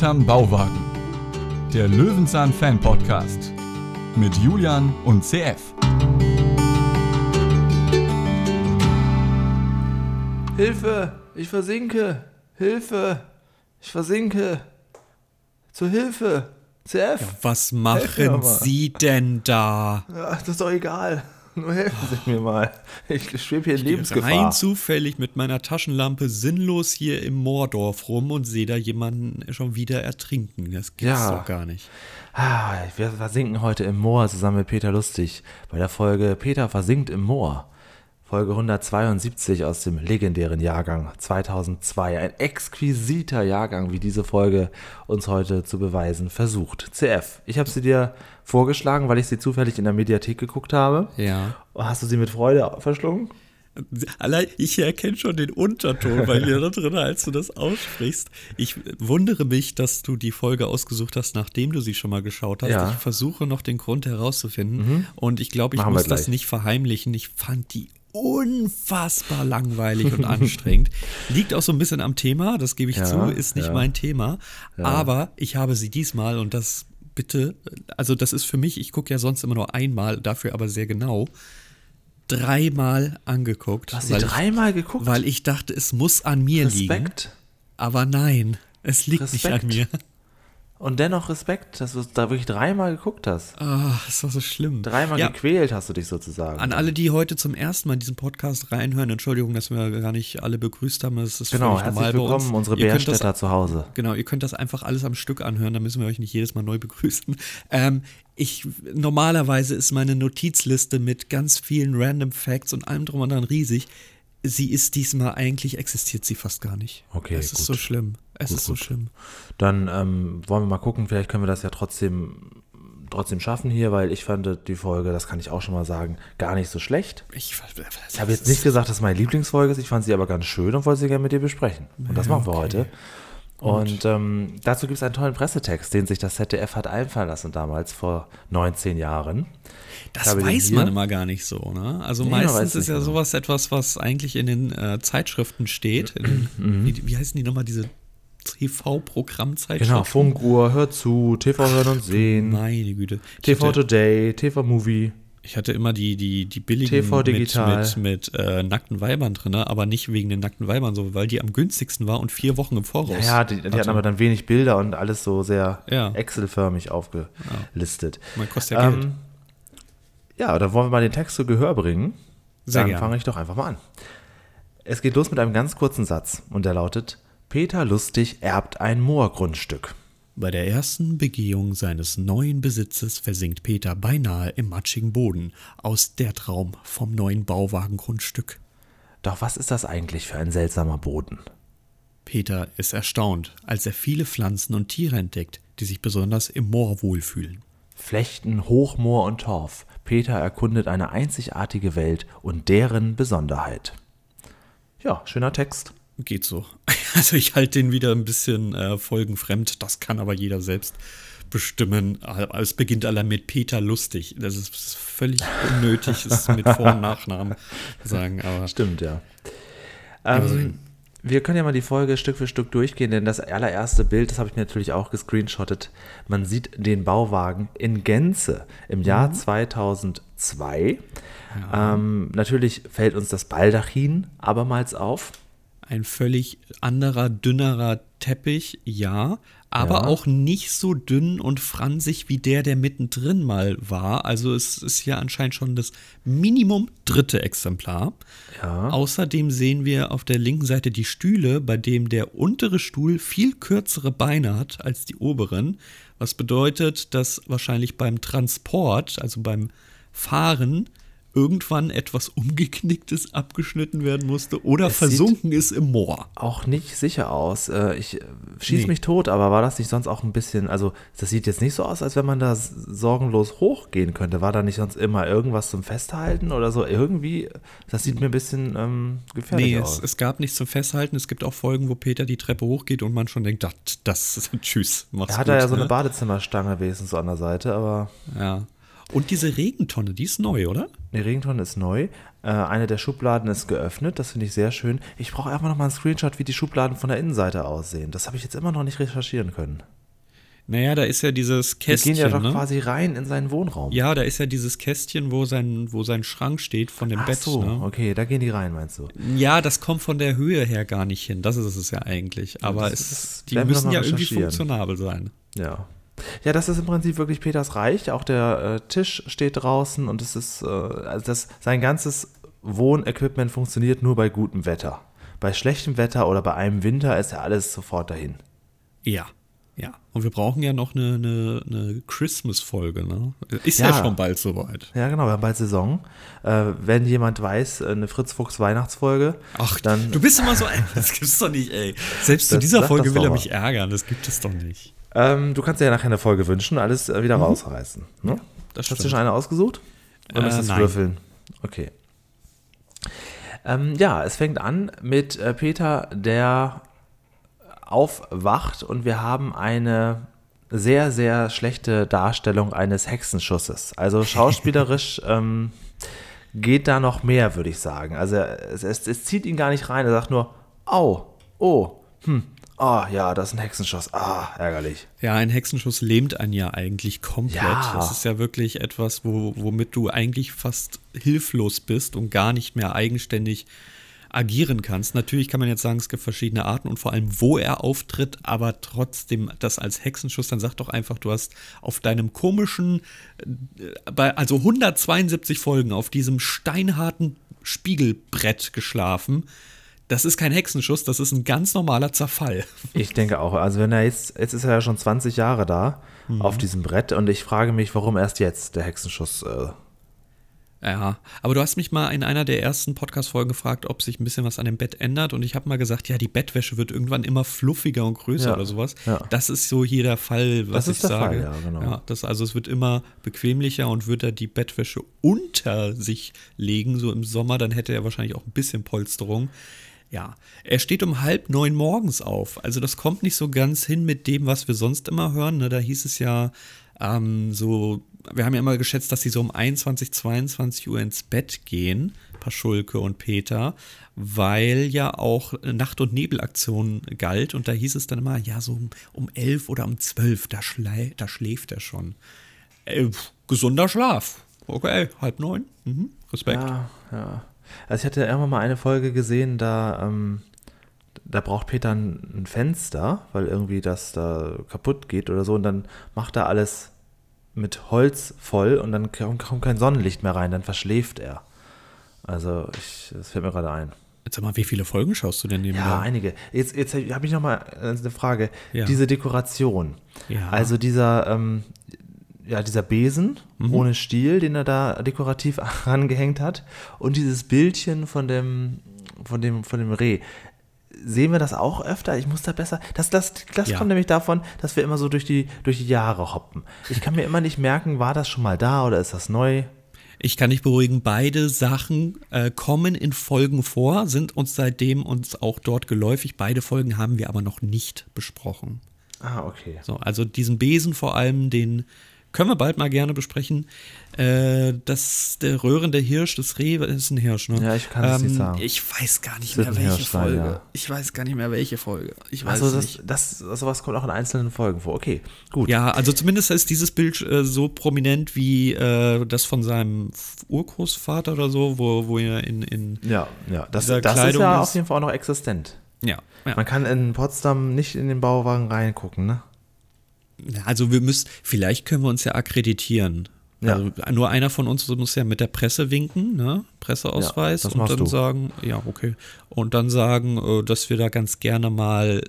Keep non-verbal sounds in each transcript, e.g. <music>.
Hinterm Bauwagen. Der Löwenzahn Fan Podcast mit Julian und CF. Hilfe, ich versinke. Hilfe, ich versinke. Zur Hilfe. CF. Was Helf mir machen. Sie denn da? Ja, das ist doch egal. Nur helfen Sie mir mal. Ich schwebe hier in Lebensgefahr. Rein zufällig mit meiner Taschenlampe sinnlos hier im Moordorf rum und sehe da jemanden schon wieder ertrinken. Das gibt's Ja. doch gar nicht. Ah, wir versinken heute im Moor zusammen mit Peter Lustig bei der Folge Peter versinkt im Moor. Folge 172 aus dem legendären Jahrgang 2002. Ein exquisiter Jahrgang, wie diese Folge uns heute zu beweisen versucht. CF, ich habe sie dir vorgeschlagen, weil ich sie zufällig in der Mediathek geguckt habe. Ja. Hast du sie mit Freude verschlungen? Allein ich erkenne schon den Unterton bei dir da drin, als du das aussprichst. Ich wundere mich, dass du die Folge ausgesucht hast, nachdem du sie schon mal geschaut hast. Ja. Mhm. Ich versuche noch den Grund herauszufinden. Und ich glaube, ich Machen muss das nicht verheimlichen. Ich fand die unfassbar langweilig und anstrengend. <laughs> Liegt auch so ein bisschen am Thema, das gebe ich Ja, zu, ist nicht ja. mein Thema. Aber ich habe sie diesmal und das bitte, also das ist für mich, ich gucke ja sonst immer nur einmal, dafür aber sehr genau, dreimal angeguckt. Du hast sie weil dreimal geguckt? Weil ich dachte, es muss an mir liegen. Respekt. Aber nein, es liegt nicht Respekt. an mir. Und dennoch Respekt, dass du da wirklich dreimal geguckt hast. Ah, das war so schlimm. Dreimal ja, gequält hast du dich sozusagen. An alle, die heute zum ersten Mal in diesen Podcast reinhören, Entschuldigung, dass wir gar nicht alle begrüßt haben. Das ist genau, herzlich normal bei uns. willkommen, unsere Bärstädter zu Hause. Genau, ihr könnt das einfach alles am Stück anhören, da müssen wir euch nicht jedes Mal neu begrüßen. Ähm, ich, normalerweise ist meine Notizliste mit ganz vielen Random Facts und allem drum und dran riesig. Sie ist diesmal eigentlich, existiert sie fast gar nicht. Okay, Es gut. ist so schlimm. Es Gut, ist so gut. schlimm. Dann ähm, wollen wir mal gucken, vielleicht können wir das ja trotzdem, trotzdem schaffen hier, weil ich fand die Folge, das kann ich auch schon mal sagen, gar nicht so schlecht. Ich, Ich habe jetzt nicht gesagt, dass es meine Lieblingsfolge ist, ich fand sie aber ganz schön und wollte sie gerne mit dir besprechen. Und das machen wir heute. Und ähm, dazu gibt es einen tollen Pressetext, den sich das ZDF hat einfallen lassen damals, vor 19 Jahren. Das weiß man immer gar nicht so, ne? Also Nee, meistens ist ja genau. sowas etwas, was eigentlich in den äh, Zeitschriften steht. In, <clears throat> Mhm. wie, wie heißen die nochmal, diese TV-Programmzeitschriften? Genau, Funkuhr, Hör zu, TV Hören und Sehen, Meine Güte. TV Today, TV Movie. Ich hatte immer die, die, die billigen TV mit, Digital. mit, mit äh, nackten Weibern drin, aber nicht wegen den nackten Weibern, so, weil die am günstigsten war und vier Wochen im Voraus. Ja, ja, die, die hatten hatte. aber dann wenig Bilder und alles so sehr Ja. Excel-förmig aufgelistet. Man kostet ja Geld. Ähm, ja, dann wollen wir mal den Text zu Gehör bringen. Sehr dann fange ich doch einfach mal an. Es geht los mit einem ganz kurzen Satz und der lautet: Peter Lustig erbt ein Moorgrundstück. Bei der ersten Begehung seines neuen Besitzes versinkt Peter beinahe im matschigen Boden aus der Traum vom neuen Bauwagengrundstück. Doch was ist das eigentlich für ein seltsamer Boden? Peter ist erstaunt, als er viele Pflanzen und Tiere entdeckt, die sich besonders im Moor wohlfühlen. Flechten, Hochmoor und Torf. Peter erkundet eine einzigartige Welt und deren Besonderheit. Ja, schöner Text. Geht so. <laughs> Also ich halte den wieder ein bisschen äh, folgenfremd, das kann aber jeder selbst bestimmen. Aber Es beginnt allein mit Peter Lustig. Das ist völlig unnötig, es mit Vor- und Nachnamen sagen, aber Stimmt, ja. Ähm, wir können ja mal die Folge Stück für Stück durchgehen, denn das allererste Bild, das habe ich mir natürlich auch gescreenshottet. Man sieht den Bauwagen in Gänze im Jahr 2002. Ähm, natürlich fällt uns das Baldachin abermals auf. Ein völlig anderer, dünnerer Teppich, ja, aber Ja. auch nicht so dünn und fransig wie der, der mittendrin mal war. Also es ist ja anscheinend schon das Minimum dritte Exemplar. Ja. Außerdem sehen wir auf der linken Seite die Stühle, bei dem der untere Stuhl viel kürzere Beine hat als die oberen, was bedeutet, dass wahrscheinlich beim Transport, also beim Fahren, irgendwann etwas umgeknicktes abgeschnitten werden musste oder Es versunken ist im Moor. Auch nicht sicher aus. Äh, Ich äh, schieß Nee. mich tot, aber war das nicht sonst auch ein bisschen, also das sieht jetzt nicht so aus, als wenn man da sorgenlos hochgehen könnte. War da nicht sonst immer irgendwas zum Festhalten oder so? Irgendwie, das sieht mir ein bisschen ähm, gefährlich Nee, aus. es, es gab nichts zum Festhalten. Es gibt auch Folgen, wo Peter die Treppe hochgeht und man schon denkt, das, das <laughs> tschüss, mach's Er hat gut. da ja so eine ne? Badezimmerstange wenigstens so an der Seite, aber Ja. Und diese Regentonne, die ist neu, oder? Die Regentonne ist neu. Äh, eine der Schubladen ist geöffnet. Das finde ich sehr schön. Ich brauche einfach noch mal einen Screenshot, wie die Schubladen von der Innenseite aussehen. Das habe ich jetzt immer noch nicht recherchieren können. Naja, da ist ja dieses Die Kästchen. gehen ja doch ne? quasi rein in seinen Wohnraum. Ja, da ist ja dieses Kästchen, wo sein, wo sein Schrank steht von dem Ach Bett. so, Ne? okay, da gehen die rein, meinst du? Ja, das kommt von der Höhe her gar nicht hin. Das ist es ja eigentlich. Aber das es, ist- die müssen ja irgendwie funktionabel sein. Ja. Ja, das ist im Prinzip wirklich Peters Reich. Auch der äh, Tisch steht draußen und es ist, äh, also das, sein ganzes Wohnequipment funktioniert nur bei gutem Wetter. Bei schlechtem Wetter oder bei einem Winter ist ja alles sofort dahin. Ja, ja. Und wir brauchen ja noch eine, eine, eine Christmas-Folge, ne? Ist ja. Ja. schon bald soweit. Ja, genau, wir haben bald Saison. Äh, wenn jemand weiß, eine Fritz Fuchs Weihnachtsfolge, Ach, dann du bist immer so, ey, <laughs> das gibt's doch nicht, ey. Selbst zu Das- dieser sag Folge will er mich ärgern, das gibt es doch nicht. Ähm, du kannst dir ja nachher eine Folge wünschen, alles äh, wieder rausreißen. Ne? Mhm. das Hast du stimmt. schon eine ausgesucht? Oder Äh, ist das nein. Würfeln? Okay. Ähm, ja, es fängt an mit äh, Peter, der aufwacht und wir haben eine sehr, sehr schlechte Darstellung eines Hexenschusses. Also <laughs> schauspielerisch ähm, geht da noch mehr, würde ich sagen. Also es, es, es zieht ihn gar nicht rein. Er sagt nur, au, oh, hm, ah, ja, das ist ein Hexenschuss. Ah, ärgerlich. Ja, ein Hexenschuss lähmt einen ja eigentlich komplett. Ja. Das ist ja wirklich etwas, wo, womit du eigentlich fast hilflos bist und gar nicht mehr eigenständig agieren kannst. Natürlich kann man jetzt sagen, es gibt verschiedene Arten und vor allem, wo er auftritt, aber trotzdem das als Hexenschuss, dann sag doch einfach, du hast auf deinem komischen, äh, bei, also 172 Folgen auf diesem steinharten Spiegelbrett geschlafen. Das ist kein Hexenschuss, das ist ein ganz normaler Zerfall. Ich denke auch. Also wenn er jetzt, jetzt ist er ja schon 20 Jahre da auf diesem Brett und ich frage mich, warum erst jetzt der Hexenschuss. Äh, Ja, aber du hast mich mal in einer der ersten Podcast-Folgen gefragt, ob sich ein bisschen was an dem Bett ändert. Und ich habe mal gesagt, ja, die Bettwäsche wird irgendwann immer fluffiger und größer Ja, oder sowas. ja. Das ist so hier der Fall, was Das ist ich der sage. Fall, ja, genau. das, also es wird immer bequemlicher und wird er die Bettwäsche unter sich legen, so im Sommer, dann hätte er wahrscheinlich auch ein bisschen Polsterung. Ja, er steht um halb neun morgens auf. Also das kommt nicht so ganz hin mit dem, was wir sonst immer hören. Ne? Da hieß es ja ähm, so, wir haben ja immer geschätzt, dass sie so um 21, 22 Uhr ins Bett gehen, Paschulke und Peter, weil ja auch Nacht- und Nebelaktion galt. Und da hieß es dann immer, ja, so um, um 11 oder um 12, da, schlä da schläft er schon. Äh, gesunder Schlaf. Okay, halb neun. Mhm. Respekt. ja, ja. Also ich hatte irgendwann mal eine Folge gesehen, da, ähm, da braucht Peter ein, ein Fenster, weil irgendwie das da kaputt geht oder so und dann macht er alles mit Holz voll und dann kommt kein Sonnenlicht mehr rein, dann verschläft er. Also ich, das fällt mir gerade ein. Jetzt sag mal, wie viele Folgen schaust du denn nebenbei? Ja, einige. Jetzt, jetzt habe ich noch mal eine Frage. Ja. Diese Dekoration. Ja. Also dieser, ähm, ja, dieser Besen Mhm. ohne Stiel, den er da dekorativ <laughs> angehängt hat. Und dieses Bildchen von dem, von dem, von dem Reh. Sehen wir das auch öfter? Ich muss da besser. Das, das, das Ja. kommt nämlich davon, dass wir immer so durch die, durch die Jahre hoppen. Ich kann mir immer nicht merken, war das schon mal da oder ist das neu? Ich kann dich beruhigen, beide Sachen äh, kommen in Folgen vor, sind uns seitdem uns auch dort geläufig. Beide Folgen haben wir aber noch nicht besprochen. Ah, okay. So, also diesen Besen vor allem, den können wir bald mal gerne besprechen. Äh, das, der röhrende Hirsch, das Reh, das ist ein Hirsch, ne? Ja, ich kann es nicht sagen. Ich weiß gar nicht mehr, welche Hirsch sein, Folge. ja. Ich weiß gar nicht mehr, welche Folge. Ich weiß Also das, nicht. das, sowas kommt auch in einzelnen Folgen vor. Okay, gut. Ja, also zumindest ist dieses Bild äh, so prominent wie äh, das von seinem Urgroßvater oder so, wo, wo er in, in Ja, ja. Das, das ist ja ist- auf jeden Fall auch noch existent. ja, ja. Man kann in Potsdam nicht in den Bauwagen reingucken, ne? Also wir müssen, vielleicht können wir uns ja akkreditieren. Ja. Also nur einer von uns muss ja mit der Presse winken, ne? Presseausweis Ja, und dann du. sagen, ja, okay. Und dann sagen, äh, dass wir da ganz gerne mal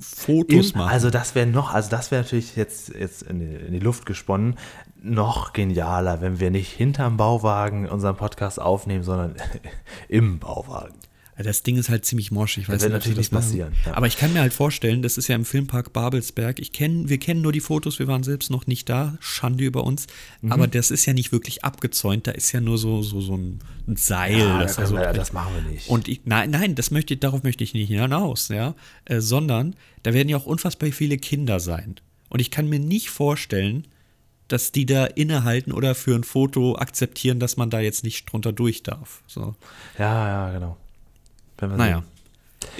Fotos Im, machen. also das wäre noch, also das wäre natürlich jetzt, jetzt in, die, in die Luft gesponnen, noch genialer, wenn wir nicht hinterm Bauwagen unseren Podcast aufnehmen, sondern <laughs> im Bauwagen. Das Ding ist halt ziemlich morsch. Ich weiß wird nicht, natürlich das machen. passieren, ja. Aber ich kann mir halt vorstellen, das ist ja im Filmpark Babelsberg. Ich kenn, wir kennen nur die Fotos, wir waren selbst noch nicht da. Schande über uns. Mhm. Aber das ist ja nicht wirklich abgezäunt. Da ist ja nur so, so, so ein Seil. Ja, das da so können wir- das machen wir nicht. Und ich, nein, nein, das möchte, ich- darauf möchte ich nicht hinaus, ja. Äh, sondern da werden ja auch unfassbar viele Kinder sein. Und ich kann mir nicht vorstellen, dass die da innehalten oder für ein Foto akzeptieren, dass man da jetzt nicht drunter durch darf. So. Ja, ja, genau. Wenn wir naja.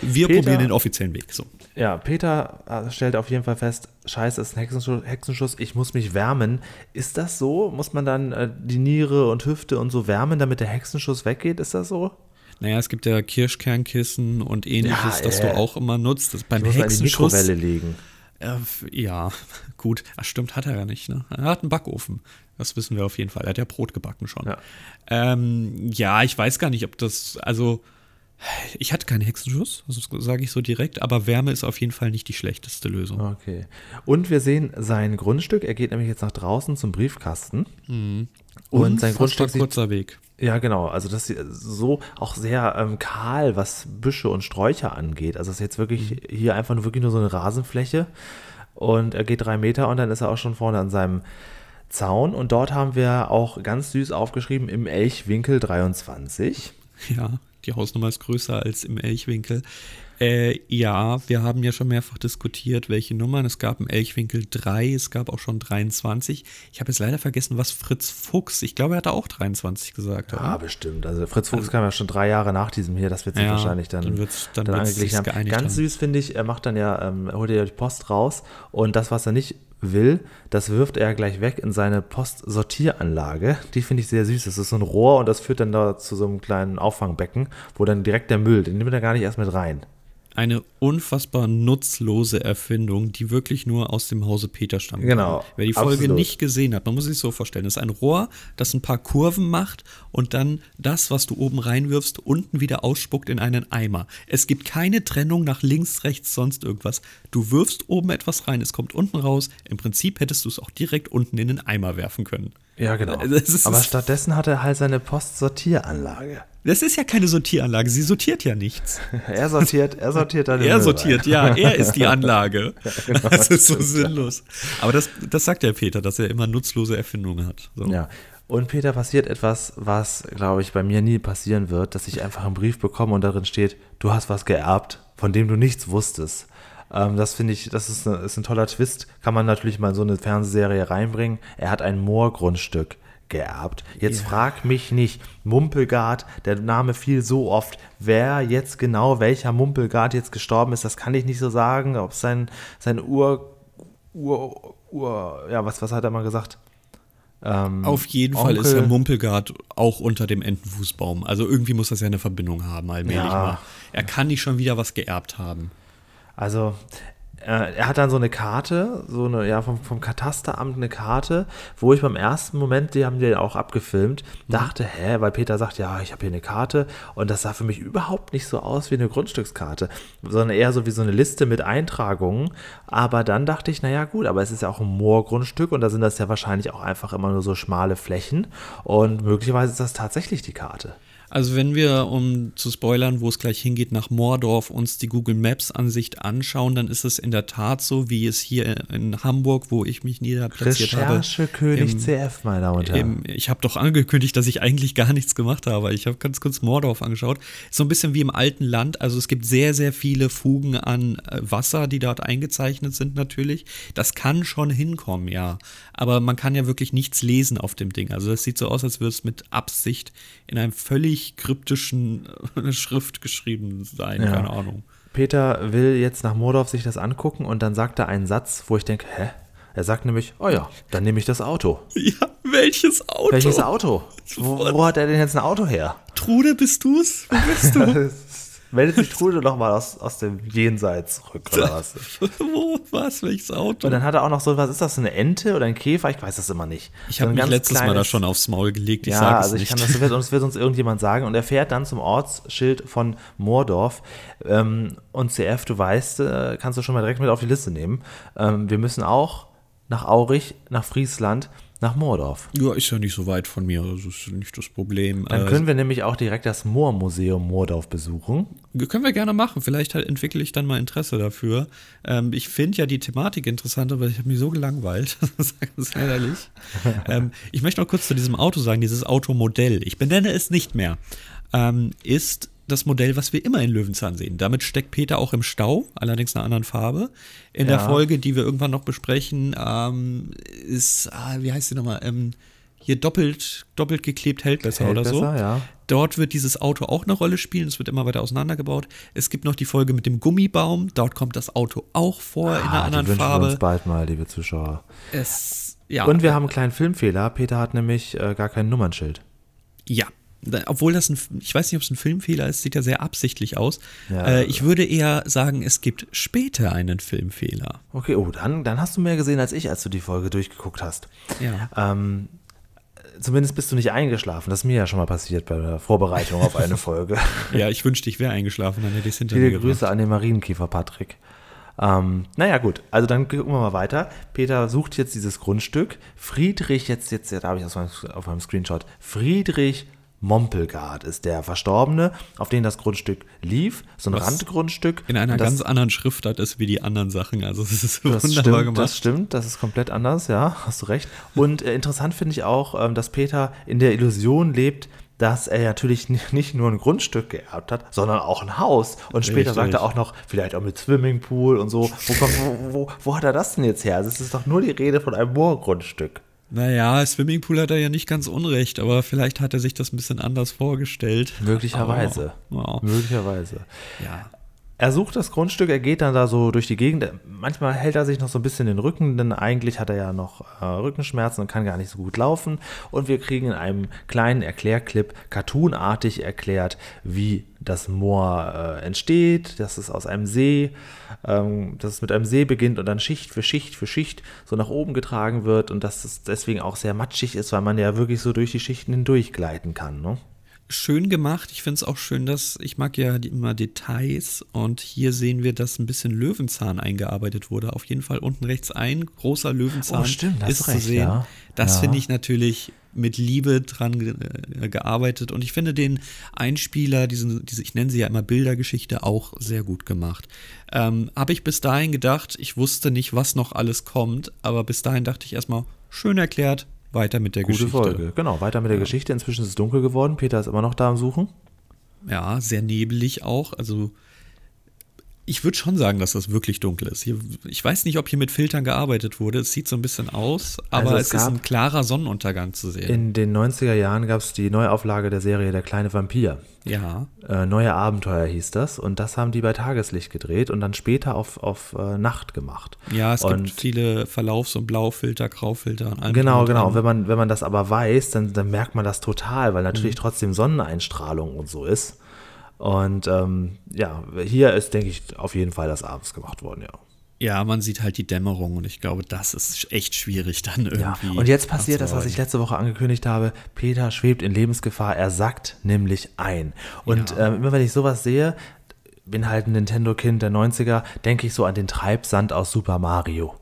Wir Peter, probieren den offiziellen Weg. So. Ja, Peter äh, stellt auf jeden Fall fest, scheiße, ist ein Hexenschuss, Hexenschuss, ich muss mich wärmen. Ist das so? Muss man dann äh, die Niere und Hüfte und so wärmen, damit der Hexenschuss weggeht? Ist das so? Naja, es gibt ja Kirschkernkissen und ähnliches, ja, das äh, du auch immer nutzt. Das beim ich muss Hexenschuss. Mikrowelle legen. Äh, ja, <laughs> gut. Ach, stimmt, hat er ja nicht. Ne? Er hat einen Backofen. Das wissen wir auf jeden Fall. Er hat ja Brot gebacken schon. Ja, ähm, ja ich weiß gar nicht, ob das, also ich hatte keinen Hexenschuss, das sage ich so direkt, aber Wärme ist auf jeden Fall nicht die schlechteste Lösung. Okay. Und wir sehen sein Grundstück. Er geht nämlich jetzt nach draußen zum Briefkasten. Mhm. Und, Und sein Grundstück. Ein kurzer Weg. Ja, genau. Also das ist so auch sehr ähm, kahl, was Büsche und Sträucher angeht. Also das ist jetzt wirklich mhm. hier einfach nur wirklich nur so eine Rasenfläche. Und er geht drei Meter und dann ist er auch schon vorne an seinem Zaun. Und dort haben wir auch ganz süß aufgeschrieben im Elchwinkel 23. Ja, die Hausnummer ist größer als im Elchwinkel. Äh, ja, wir haben ja schon mehrfach diskutiert, welche Nummern. Es gab im Elchwinkel 3, es gab auch schon 23. Ich habe jetzt leider vergessen, was Fritz Fuchs, ich glaube, er hatte auch 23 gesagt. Ja, oder? bestimmt. Also Fritz Fuchs also, kam ja schon drei Jahre nach diesem hier, das wird sich ja, wahrscheinlich dann, dann, wird's, dann, dann angeglichen haben. Ganz haben. süß finde ich, er macht dann ja, ähm, holt ja die Post raus und das, was er nicht will, das wirft er gleich weg in seine Postsortieranlage. Die finde ich sehr süß. Das ist so ein Rohr und das führt dann da zu so einem kleinen Auffangbecken, wo dann direkt der Müll, den nimmt er gar nicht erst mit rein eine unfassbar nutzlose Erfindung, die wirklich nur aus dem Hause Peter stammt. Genau. Wer die Folge absolut. nicht gesehen hat, man muss sich so vorstellen, das ist ein Rohr, das ein paar Kurven macht und dann das, was du oben reinwirfst, unten wieder ausspuckt in einen Eimer. Es gibt keine Trennung nach links, rechts, sonst irgendwas. Du wirfst oben etwas rein, es kommt unten raus. Im Prinzip hättest du es auch direkt unten in den Eimer werfen können. Ja, genau. <laughs> Aber stattdessen hat er halt seine Postsortieranlage. Das ist ja keine Sortieranlage, sie sortiert ja nichts. <laughs> er sortiert, er sortiert dann <laughs> Er sortiert, rein. ja, er ist die Anlage. ja, genau, das ist so sinnlos. Aber das, das sagt ja Peter, dass er immer nutzlose Erfindungen hat. So. Ja. Und Peter passiert etwas, was, glaube ich, bei mir nie passieren wird, dass ich einfach einen Brief bekomme und darin steht, du hast was geerbt, von dem du nichts wusstest. Ähm, das finde ich, das ist, eine, ist ein toller Twist. Kann man natürlich mal in so eine Fernsehserie reinbringen. Er hat ein Moorgrundstück geerbt. Jetzt ja. frag mich nicht, Mumpelgard, der Name fiel so oft, wer jetzt genau, welcher Mumpelgard jetzt gestorben ist, das kann ich nicht so sagen, ob sein, sein Ur, Ur, Ur, ja, was, was hat er mal gesagt? Ähm, Auf jeden Onkel. Fall ist der Mumpelgard auch unter dem Entenfußbaum. Also irgendwie muss das ja eine Verbindung haben, allmählich ja. mal. Er kann nicht schon wieder was geerbt haben. Also äh, er hat dann so eine Karte, so eine, ja, vom, vom Katasteramt eine Karte, wo ich beim ersten Moment, die haben die auch abgefilmt, mhm. dachte, hä, weil Peter sagt, ja, ich habe hier eine Karte und das sah für mich überhaupt nicht so aus wie eine Grundstückskarte, sondern eher so wie so eine Liste mit Eintragungen. Aber dann dachte ich, naja, gut, aber es ist ja auch ein Moorgrundstück und da sind das ja wahrscheinlich auch einfach immer nur so schmale Flächen und möglicherweise ist das tatsächlich die Karte. Also wenn wir, um zu spoilern, wo es gleich hingeht, nach Mordorf uns die Google Maps Ansicht anschauen, dann ist es in der Tat so, wie es hier in Hamburg, wo ich mich niederplatziert habe. Recherche König im, CF, meine Damen und Herren. ich habe doch angekündigt, dass ich eigentlich gar nichts gemacht habe. Ich habe ganz kurz Mordorf angeschaut. So ein bisschen wie im alten Land. Also es gibt sehr, sehr viele Fugen an äh, Wasser, die dort eingezeichnet sind natürlich. Das kann schon hinkommen, ja. Aber man kann ja wirklich nichts lesen auf dem Ding. Also das sieht so aus, als würde es mit Absicht in einem völlig kryptischen äh, <laughs> Schrift geschrieben sein, ja. keine Ahnung. Peter will jetzt nach Mordorf sich das angucken und dann sagt er einen Satz, wo ich denke, hä? Er sagt nämlich, oh ja, dann nehme ich das Auto. <laughs> Ja, welches Auto? Welches Auto? Wo, wo hat er denn jetzt ein Auto her? Trude, bist du's? Wo bist du? <laughs> meldet sich Trude noch mal aus, aus dem Jenseits zurück, oder <laughs> was? Wo, was, welches Auto? Und dann hat er auch noch so, was ist das, eine Ente oder ein Käfer? Ich weiß das immer nicht. Ich habe so mich letztes kleines, Mal da schon aufs Maul gelegt, ich ja, also ich nicht. kann das, wird, das wird uns irgendjemand sagen. Und er fährt dann zum Ortsschild von Moordorf. Ähm, und CF, du weißt, äh, kannst du schon mal direkt mit auf die Liste nehmen. Ähm, wir müssen auch nach Aurich, nach Friesland, nach Moordorf. Ja, ist ja nicht so weit von mir, das ist nicht das Problem. Dann können wir nämlich auch direkt das Moormuseum Moordorf besuchen. Können wir gerne machen, vielleicht halt entwickle ich dann mal Interesse dafür. Ähm, ich finde ja die Thematik interessant, aber ich habe mich so gelangweilt, <laughs> ganz ehrlich. <laughs> ähm, ich möchte noch kurz zu diesem Auto sagen, dieses Automodell, ich benenne es nicht mehr, ähm, ist das Modell, was wir immer in Löwenzahn sehen. Damit steckt Peter auch im Stau, allerdings einer anderen Farbe. In Ja. der Folge, die wir irgendwann noch besprechen, ähm, ist, ah, wie heißt sie nochmal? Ähm, hier doppelt, doppelt geklebt hält besser Hält oder so. besser, ja. Dort wird dieses Auto auch eine Rolle spielen. Es wird immer weiter auseinandergebaut. Es gibt noch die Folge mit dem Gummibaum. Dort kommt das Auto auch vor in einer Ah, die anderen wünschen wir Farbe. uns bald mal, liebe Zuschauer. Es, ja, Und wir haben einen kleinen Filmfehler. Peter hat nämlich äh, gar kein Nummernschild. Ja. Obwohl das ein, ich weiß nicht, ob es ein Filmfehler ist, sieht ja sehr absichtlich aus. Ja. Äh, ich würde eher sagen, es gibt später einen Filmfehler. Okay, oh, dann, dann hast du mehr gesehen als ich, als du die Folge durchgeguckt hast. Ja. Ähm, zumindest bist du nicht eingeschlafen. Das ist mir ja schon mal passiert bei der Vorbereitung auf eine Folge. <laughs> Ja, ich wünschte, ich wäre eingeschlafen, dann hätte ich es hinter mir Viele gebracht. Grüße an den Marienkiefer, Patrick. Ähm, naja, gut, also dann gucken wir mal weiter. Peter sucht jetzt dieses Grundstück. Friedrich, jetzt, jetzt, da habe ich das auf meinem Screenshot. Friedrich Mompelgard ist der Verstorbene, auf den das Grundstück lief. So ein Was Randgrundstück. In einer das, ganz anderen Schriftart ist wie die anderen Sachen. Also es ist das wunderbar stimmt, gemacht. das stimmt, das ist komplett anders, ja, hast du recht. Und äh, interessant finde ich auch, ähm, dass Peter in der Illusion lebt, dass er natürlich ni- nicht nur ein Grundstück geerbt hat, sondern auch ein Haus. Und später Richtig. sagt er auch noch, vielleicht auch mit Swimmingpool und so. Wo, wo, wo, wo hat er das denn jetzt her? Also es ist doch nur die Rede von einem Moorgrundstück. Naja, Swimmingpool hat er ja nicht ganz unrecht, aber vielleicht hat er sich das ein bisschen anders vorgestellt. Möglicherweise. Oh, oh. Möglicherweise. Ja. Er sucht das Grundstück, er geht dann da so durch die Gegend. Manchmal hält er sich noch so ein bisschen den Rücken, denn eigentlich hat er ja noch äh, Rückenschmerzen und kann gar nicht so gut laufen. Und wir kriegen in einem kleinen Erklärclip cartoonartig erklärt, wie das Moor äh, entsteht, dass es aus einem See, ähm, dass es mit einem See beginnt und dann Schicht für Schicht für Schicht so nach oben getragen wird und dass es deswegen auch sehr matschig ist, weil man ja wirklich so durch die Schichten hindurch gleiten kann. Ne? Schön gemacht. Ich finde es auch schön, dass ich mag ja immer Details und hier sehen wir, dass ein bisschen Löwenzahn eingearbeitet wurde. Auf jeden Fall unten rechts ein großer Löwenzahn Oh, stimmt, ist recht, zu sehen. ja. Das Ja. finde ich natürlich mit Liebe dran ge äh, gearbeitet und ich finde den Einspieler, diesen, diese, ich nenne sie ja immer Bildergeschichte, auch sehr gut gemacht. Ähm, Habe ich bis dahin gedacht, ich wusste nicht, was noch alles kommt, aber bis dahin dachte ich erstmal, schön erklärt, weiter mit der Gute Geschichte. Folge. Genau, weiter mit der Geschichte. Inzwischen ist es dunkel geworden. Peter ist immer noch da am Suchen. Ja, sehr nebelig auch. Also ich würde schon sagen, dass das wirklich dunkel ist. Hier, ich weiß nicht, ob hier mit Filtern gearbeitet wurde. Es sieht so ein bisschen aus, aber Also es, es ist ein klarer Sonnenuntergang zu sehen. In den 90er Jahren gab es die Neuauflage der Serie Der kleine Vampir. ja. Äh, Neue Abenteuer hieß das. Und das haben die bei Tageslicht gedreht und dann später auf, auf äh, Nacht gemacht. Ja, es und gibt viele Verlaufs- und Blaufilter, Graufilter und Genau, und genau. Wenn man, wenn man das aber weiß, dann, dann merkt man das total, weil Mhm. natürlich trotzdem Sonneneinstrahlung und so ist. Und ähm, ja, hier ist, denke ich, auf jeden Fall das abends gemacht worden, ja. Ja, man sieht halt die Dämmerung und ich glaube, das ist echt schwierig dann irgendwie. Ja, und jetzt passiert das, was ich letzte Woche angekündigt habe. Peter schwebt in Lebensgefahr, er sackt nämlich ein. Und Ja. ähm, immer wenn ich sowas sehe, bin halt ein Nintendo-Kind der 90er, denke ich so an den Treibsand aus Super Mario.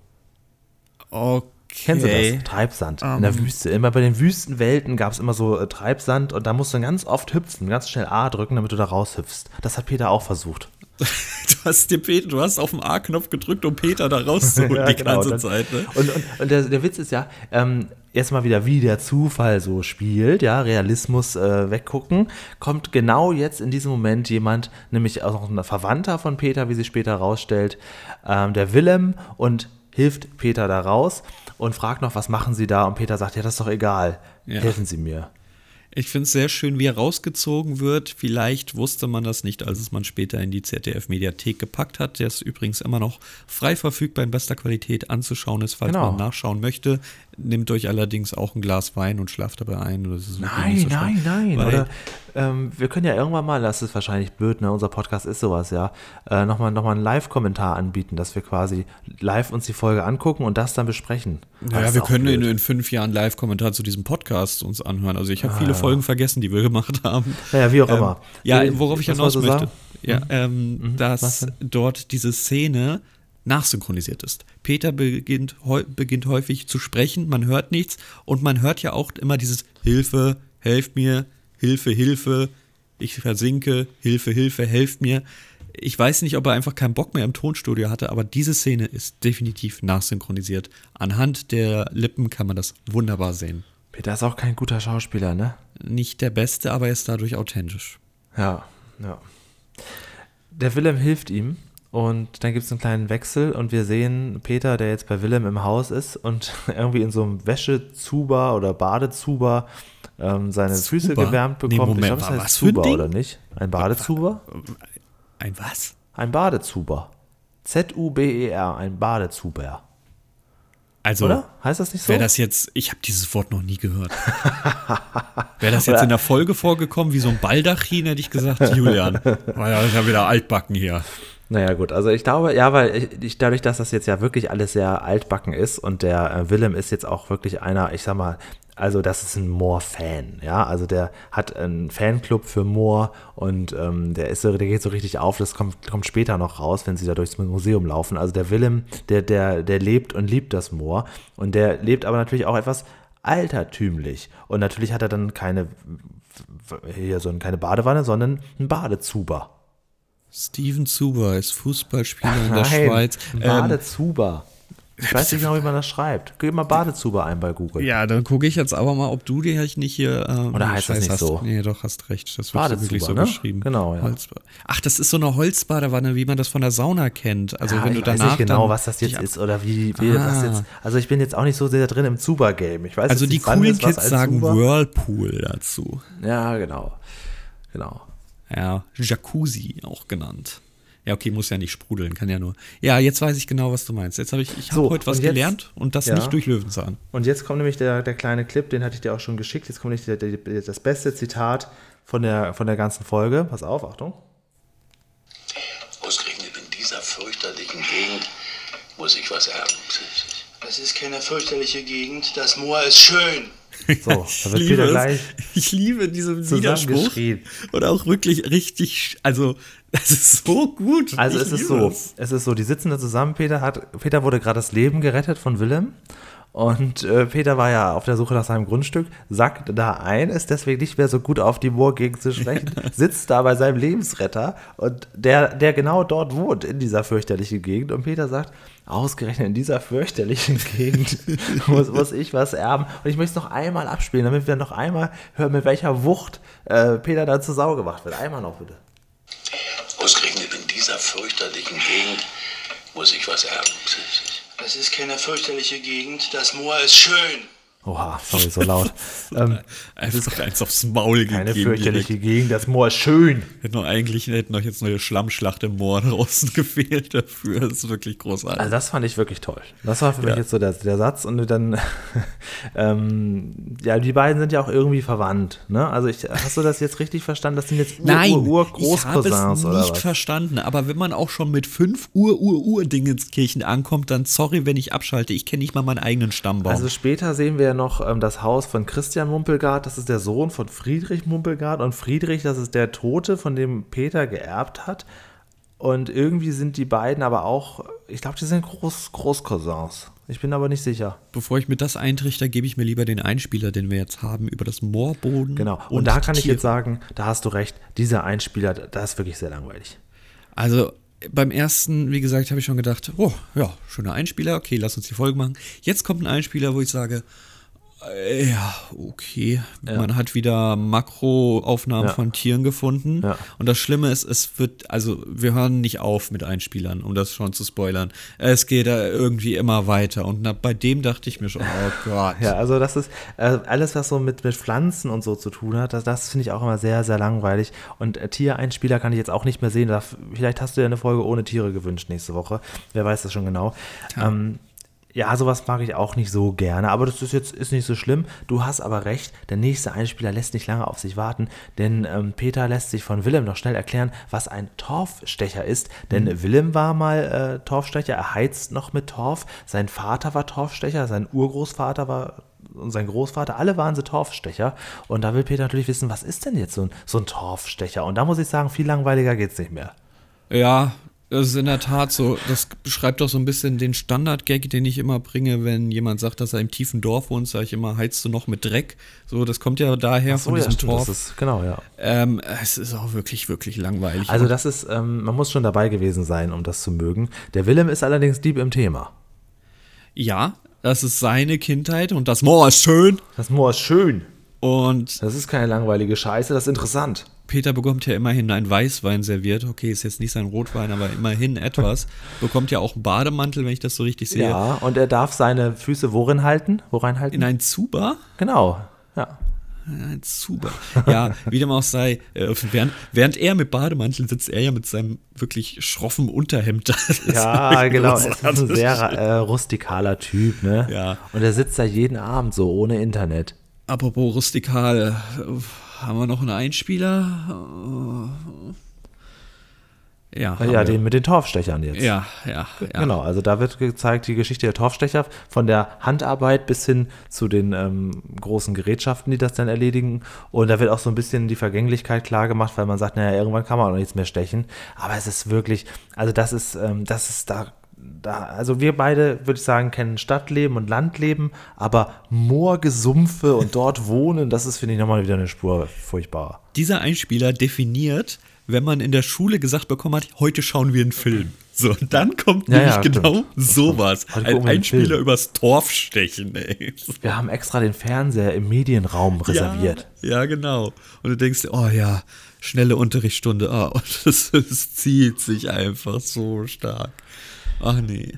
Okay. Kennst du das? Treibsand. in der Ähm. Wüste. Immer bei den Wüstenwelten gab es immer so äh, Treibsand und da musst du ganz oft hüpfen, ganz schnell A drücken, damit du da raushüpfst. Das hat Peter auch versucht. <laughs> Du hast dir Peter, du hast auf den A-Knopf gedrückt, um Peter da rauszuholen <laughs> Ja, die genau. ganze Dann- Zeit. Ne? Und, und, und der, der Witz ist ja, ähm, erstmal wieder, wie der Zufall so spielt, ja, Realismus äh, weggucken, kommt genau jetzt in diesem Moment jemand, nämlich auch noch ein Verwandter von Peter, wie sich später herausstellt, ähm, der Willem und hilft Peter da raus und fragt noch, was machen Sie da? Und Peter sagt, ja, das ist doch egal, Ja. helfen Sie mir. Ich finde es sehr schön, wie er rausgezogen wird. Vielleicht wusste man das nicht, als es man später in die ZDF-Mediathek gepackt hat. Der ist übrigens immer noch frei verfügbar in bester Qualität anzuschauen ist, falls Genau. man nachschauen möchte. Nehmt euch allerdings auch ein Glas Wein und schlaft dabei ein. Nein, so nein, nein. Weil, Oder ähm, wir können ja irgendwann mal, das ist wahrscheinlich blöd, ne? Unser Podcast ist sowas, ja, äh, nochmal noch mal einen Live-Kommentar anbieten, dass wir quasi live uns die Folge angucken und das dann besprechen. Das naja, wir können in, in fünf Jahren Live-Kommentar zu diesem Podcast uns anhören. Also ich habe Ah, viele ja. Folgen vergessen, die wir gemacht haben. Naja, wie auch Ähm, immer. Ja, worauf ich hinaus du möchte. sagen? Ja, ähm, Mhm. Dass dort diese Szene nachsynchronisiert ist. Peter beginnt, beginnt häufig zu sprechen, man hört nichts und man hört ja auch immer dieses Hilfe, helft mir, Hilfe, Hilfe, ich versinke, Hilfe, Hilfe, helft mir. Ich weiß nicht, ob er einfach keinen Bock mehr im Tonstudio hatte, aber diese Szene ist definitiv nachsynchronisiert. Anhand der Lippen kann man das wunderbar sehen. Peter ist auch kein guter Schauspieler, ne? Nicht der Beste, aber er ist dadurch authentisch. Ja, Ja. Der Willem hilft ihm und dann gibt es einen kleinen Wechsel und wir sehen Peter, der jetzt bei Willem im Haus ist und <laughs> irgendwie in so einem Wäschezuber oder Badezuber ähm, seine Zuber? Füße gewärmt Nee, bekommt. Moment, ich glaube, es heißt was für ein Zuber oder nicht? Ein Badezuber? Ein was? Ein Badezuber. Z-U-B-E-R, ein Badezuber. Also, Oder? Heißt das nicht so? wäre das jetzt, ich habe dieses Wort noch nie gehört. <laughs> wäre das jetzt in der Folge vorgekommen, wie so ein Baldachin, hätte ich gesagt, Julian. <laughs> War ja wieder altbacken hier. Naja, gut, also ich glaube, ja, weil ich, dadurch, dass das jetzt ja wirklich alles sehr altbacken ist und der äh, Willem ist jetzt auch wirklich einer, ich sag mal, also das ist ein Moore-Fan, ja, also der hat einen Fanclub für Moore und ähm, der ist der geht so richtig auf, das kommt, kommt später noch raus, wenn sie da durchs Museum laufen. Also der Willem, der, der, der lebt und liebt das Moor und der lebt aber natürlich auch etwas altertümlich und natürlich hat er dann keine, hier so keine Badewanne, sondern einen Badezuber. Steven Zuber ist Fußballspieler in der Nein, Schweiz. Ähm, Badezuber. ich weiß nicht genau, wie man das schreibt. Gib mal Badezuber ein bei Google. ja, dann gucke ich jetzt aber mal, ob du dir nicht hier. Ähm, Oder heißt das Scheiß nicht hast. so? Nee, doch, hast recht. Das wird wirklich so ne? geschrieben. Genau, ja. Holzba- Ach, das ist so eine Holzbadewanne, wie man das von der Sauna kennt. Also, Ja, wenn du ich weiß danach. nicht genau, was das jetzt dich ist oder wie, wie Ah. jetzt. Also ich bin jetzt auch nicht so sehr drin im Zuber-Game. Ich weiß Also, die coolen Kids sagen Zuber. Whirlpool dazu. Ja, genau. Genau. Ja, Jacuzzi auch genannt. Ja, okay, muss ja nicht sprudeln, kann ja nur. Ja, jetzt weiß ich genau, was du meinst. Jetzt habe ich, ich habe So, heute was und jetzt- gelernt und das ja. nicht durch Löwenzahn. Und jetzt kommt nämlich der, der kleine Clip, den hatte ich dir auch schon geschickt. Jetzt kommt nicht der, der, der, das beste Zitat von der, von der ganzen Folge. Pass auf, Achtung. Ausgerechnet in dieser fürchterlichen Gegend muss ich was erben. Das ist keine fürchterliche Gegend. Das Moor ist schön. <laughs> So, da Ich wird liebe Peter es. gleich Ich liebe diesen Widerspruch. Und auch wirklich richtig, also, das ist so gut. Also Ich es ist so, es. es ist so, die sitzen da zusammen, Peter hat, Peter wurde gerade das Leben gerettet von Willem und äh, Peter war ja auf der Suche nach seinem Grundstück, sackt da ein, ist deswegen nicht mehr so gut auf die Moorgegend zu sprechen, <laughs> sitzt da bei seinem Lebensretter und der, der genau dort wohnt, in dieser fürchterlichen Gegend und Peter sagt, ausgerechnet in dieser fürchterlichen <laughs> Gegend muss, muss ich was erben und ich möchte es noch einmal abspielen, damit wir noch einmal hören, mit welcher Wucht äh, Peter da zur Sau gemacht wird. Einmal noch bitte. Ausgerechnet in dieser fürchterlichen Gegend muss ich was erben. Das ist keine fürchterliche Gegend. Das Moor ist schön. Oha, sorry, so laut. <laughs> ähm, Einfach eins aufs Maul Keine gegeben. fürchterliche direkt. Gegend, das Moor ist schön. Hätten noch eigentlich hätten noch jetzt eine Schlammschlacht im Moor <laughs> draußen gefehlt dafür. Das ist wirklich großartig. Also das fand ich wirklich toll. Das war für mich Ja. jetzt so der, der Satz und dann, <laughs> ähm, ja, die beiden sind ja auch irgendwie verwandt, ne? Also ich, hast du das jetzt richtig verstanden? Das sind jetzt Ur, Nein, Ur, Ur ich habe es nicht verstanden. Aber wenn man auch schon mit fünf Uhr, Uhr, Uhr Dingenskirchen ankommt, dann sorry, wenn ich abschalte. Ich kenne nicht mal meinen eigenen Stammbaum. Also später sehen wir ja noch ähm, das Haus von Christian Mumpelgard, das ist der Sohn von Friedrich Mumpelgard und Friedrich, das ist der Tote, von dem Peter geerbt hat. Und irgendwie sind die beiden aber auch, ich glaube, die sind Groß, Großcousins. Ich bin aber nicht sicher. Bevor ich mir das eintrichter, gebe ich mir lieber den Einspieler, den wir jetzt haben, über das Moorboden. Genau. Und, da die kann ich Tiere. jetzt sagen, da hast du recht, dieser Einspieler, das ist wirklich sehr langweilig. Also beim ersten, wie gesagt, habe ich schon gedacht, oh, ja, schöner Einspieler, okay, lass uns die Folge machen. Jetzt kommt ein Einspieler, wo ich sage, ja, okay. Man hat wieder Makroaufnahmen Ja. von Tieren gefunden. Ja. Und das Schlimme ist, es wird, also wir hören nicht auf mit Einspielern, um das schon zu spoilern. Es geht irgendwie immer weiter. Und na, bei dem dachte ich mir schon, oh <laughs> Gott. Ja, also das ist äh, alles, was so mit, mit Pflanzen und so zu tun hat, das, das finde ich auch immer sehr, sehr langweilig. Und äh, Tiereinspieler kann ich jetzt auch nicht mehr sehen. Da, vielleicht hast du ja eine Folge ohne Tiere gewünscht nächste Woche. Wer weiß das schon genau. Ähm, ja, sowas mag ich auch nicht so gerne, aber das ist jetzt ist nicht so schlimm. Du hast aber recht, der nächste Einspieler lässt nicht lange auf sich warten, denn ähm, Peter lässt sich von Willem noch schnell erklären, was ein Torfstecher ist. Denn Willem war mal äh, Torfstecher, er heizt noch mit Torf. Sein Vater war Torfstecher, sein Urgroßvater war und sein Großvater, alle waren sie Torfstecher. Und da will Peter natürlich wissen, was ist denn jetzt so ein, so ein Torfstecher? Und da muss ich sagen, viel langweiliger geht's nicht mehr. Ja, das ist in der Tat so. Das beschreibt doch so ein bisschen den Standard-Gag, den ich immer bringe, wenn jemand sagt, dass er im tiefen Dorf wohnt, sage ich immer, heizt du noch mit Dreck. So, das kommt ja daher von diesem stimmt, Torf. das ist, genau, ja. ähm, es ist auch wirklich, wirklich langweilig. Also das ist, ähm, man muss schon dabei gewesen sein, um das zu mögen. Der Willem ist allerdings deep im Thema. ja, das ist seine Kindheit und das Moor ist schön. Das Moor ist schön. Und Das ist keine langweilige Scheiße, das ist interessant. Peter bekommt ja immerhin einen Weißwein serviert. Okay, ist jetzt nicht sein Rotwein, aber immerhin etwas. Bekommt ja auch einen Bademantel, wenn ich das so richtig sehe. Ja, und er darf seine Füße worin halten? Worein halten? In ein Zuba? Genau. Ja. Ein Zuba. Ja, wie dem auch sei, äh, während, während er mit Bademantel sitzt, er ja mit seinem wirklich schroffen Unterhemd <laughs> da. Ja, genau. Er ist ein sehr äh, rustikaler Typ, ne? Ja. Und er sitzt da jeden Abend so ohne Internet. Apropos rustikal, äh, haben wir noch einen Einspieler? Äh, Ja, ja, wir. den mit den Torfstechern jetzt. ja, ja, ja. Genau, also da wird gezeigt die Geschichte der Torfstecher von der Handarbeit bis hin zu den ähm, großen Gerätschaften, die das dann erledigen. Und da wird auch so ein bisschen die Vergänglichkeit klar gemacht, weil man sagt, naja, irgendwann kann man auch nichts mehr stechen. Aber es ist wirklich, also das ist, ähm, das ist da, da, also wir beide, würde ich sagen, kennen Stadtleben und Landleben, aber Moorgesumpfe und dort wohnen, das ist, finde ich, nochmal wieder eine Spur furchtbarer. Dieser Einspieler definiert, wenn man in der Schule gesagt bekommen hat, heute schauen wir einen Film. So, und dann kommt Ja, nämlich ja, genau stimmt. sowas. Ein Einspieler übers Torfstechen, ey. Wir haben extra den Fernseher im Medienraum reserviert. Ja, ja, genau. Und du denkst, oh ja, schnelle Unterrichtsstunde. Ah, und es, es zieht sich einfach so stark. Ach nee.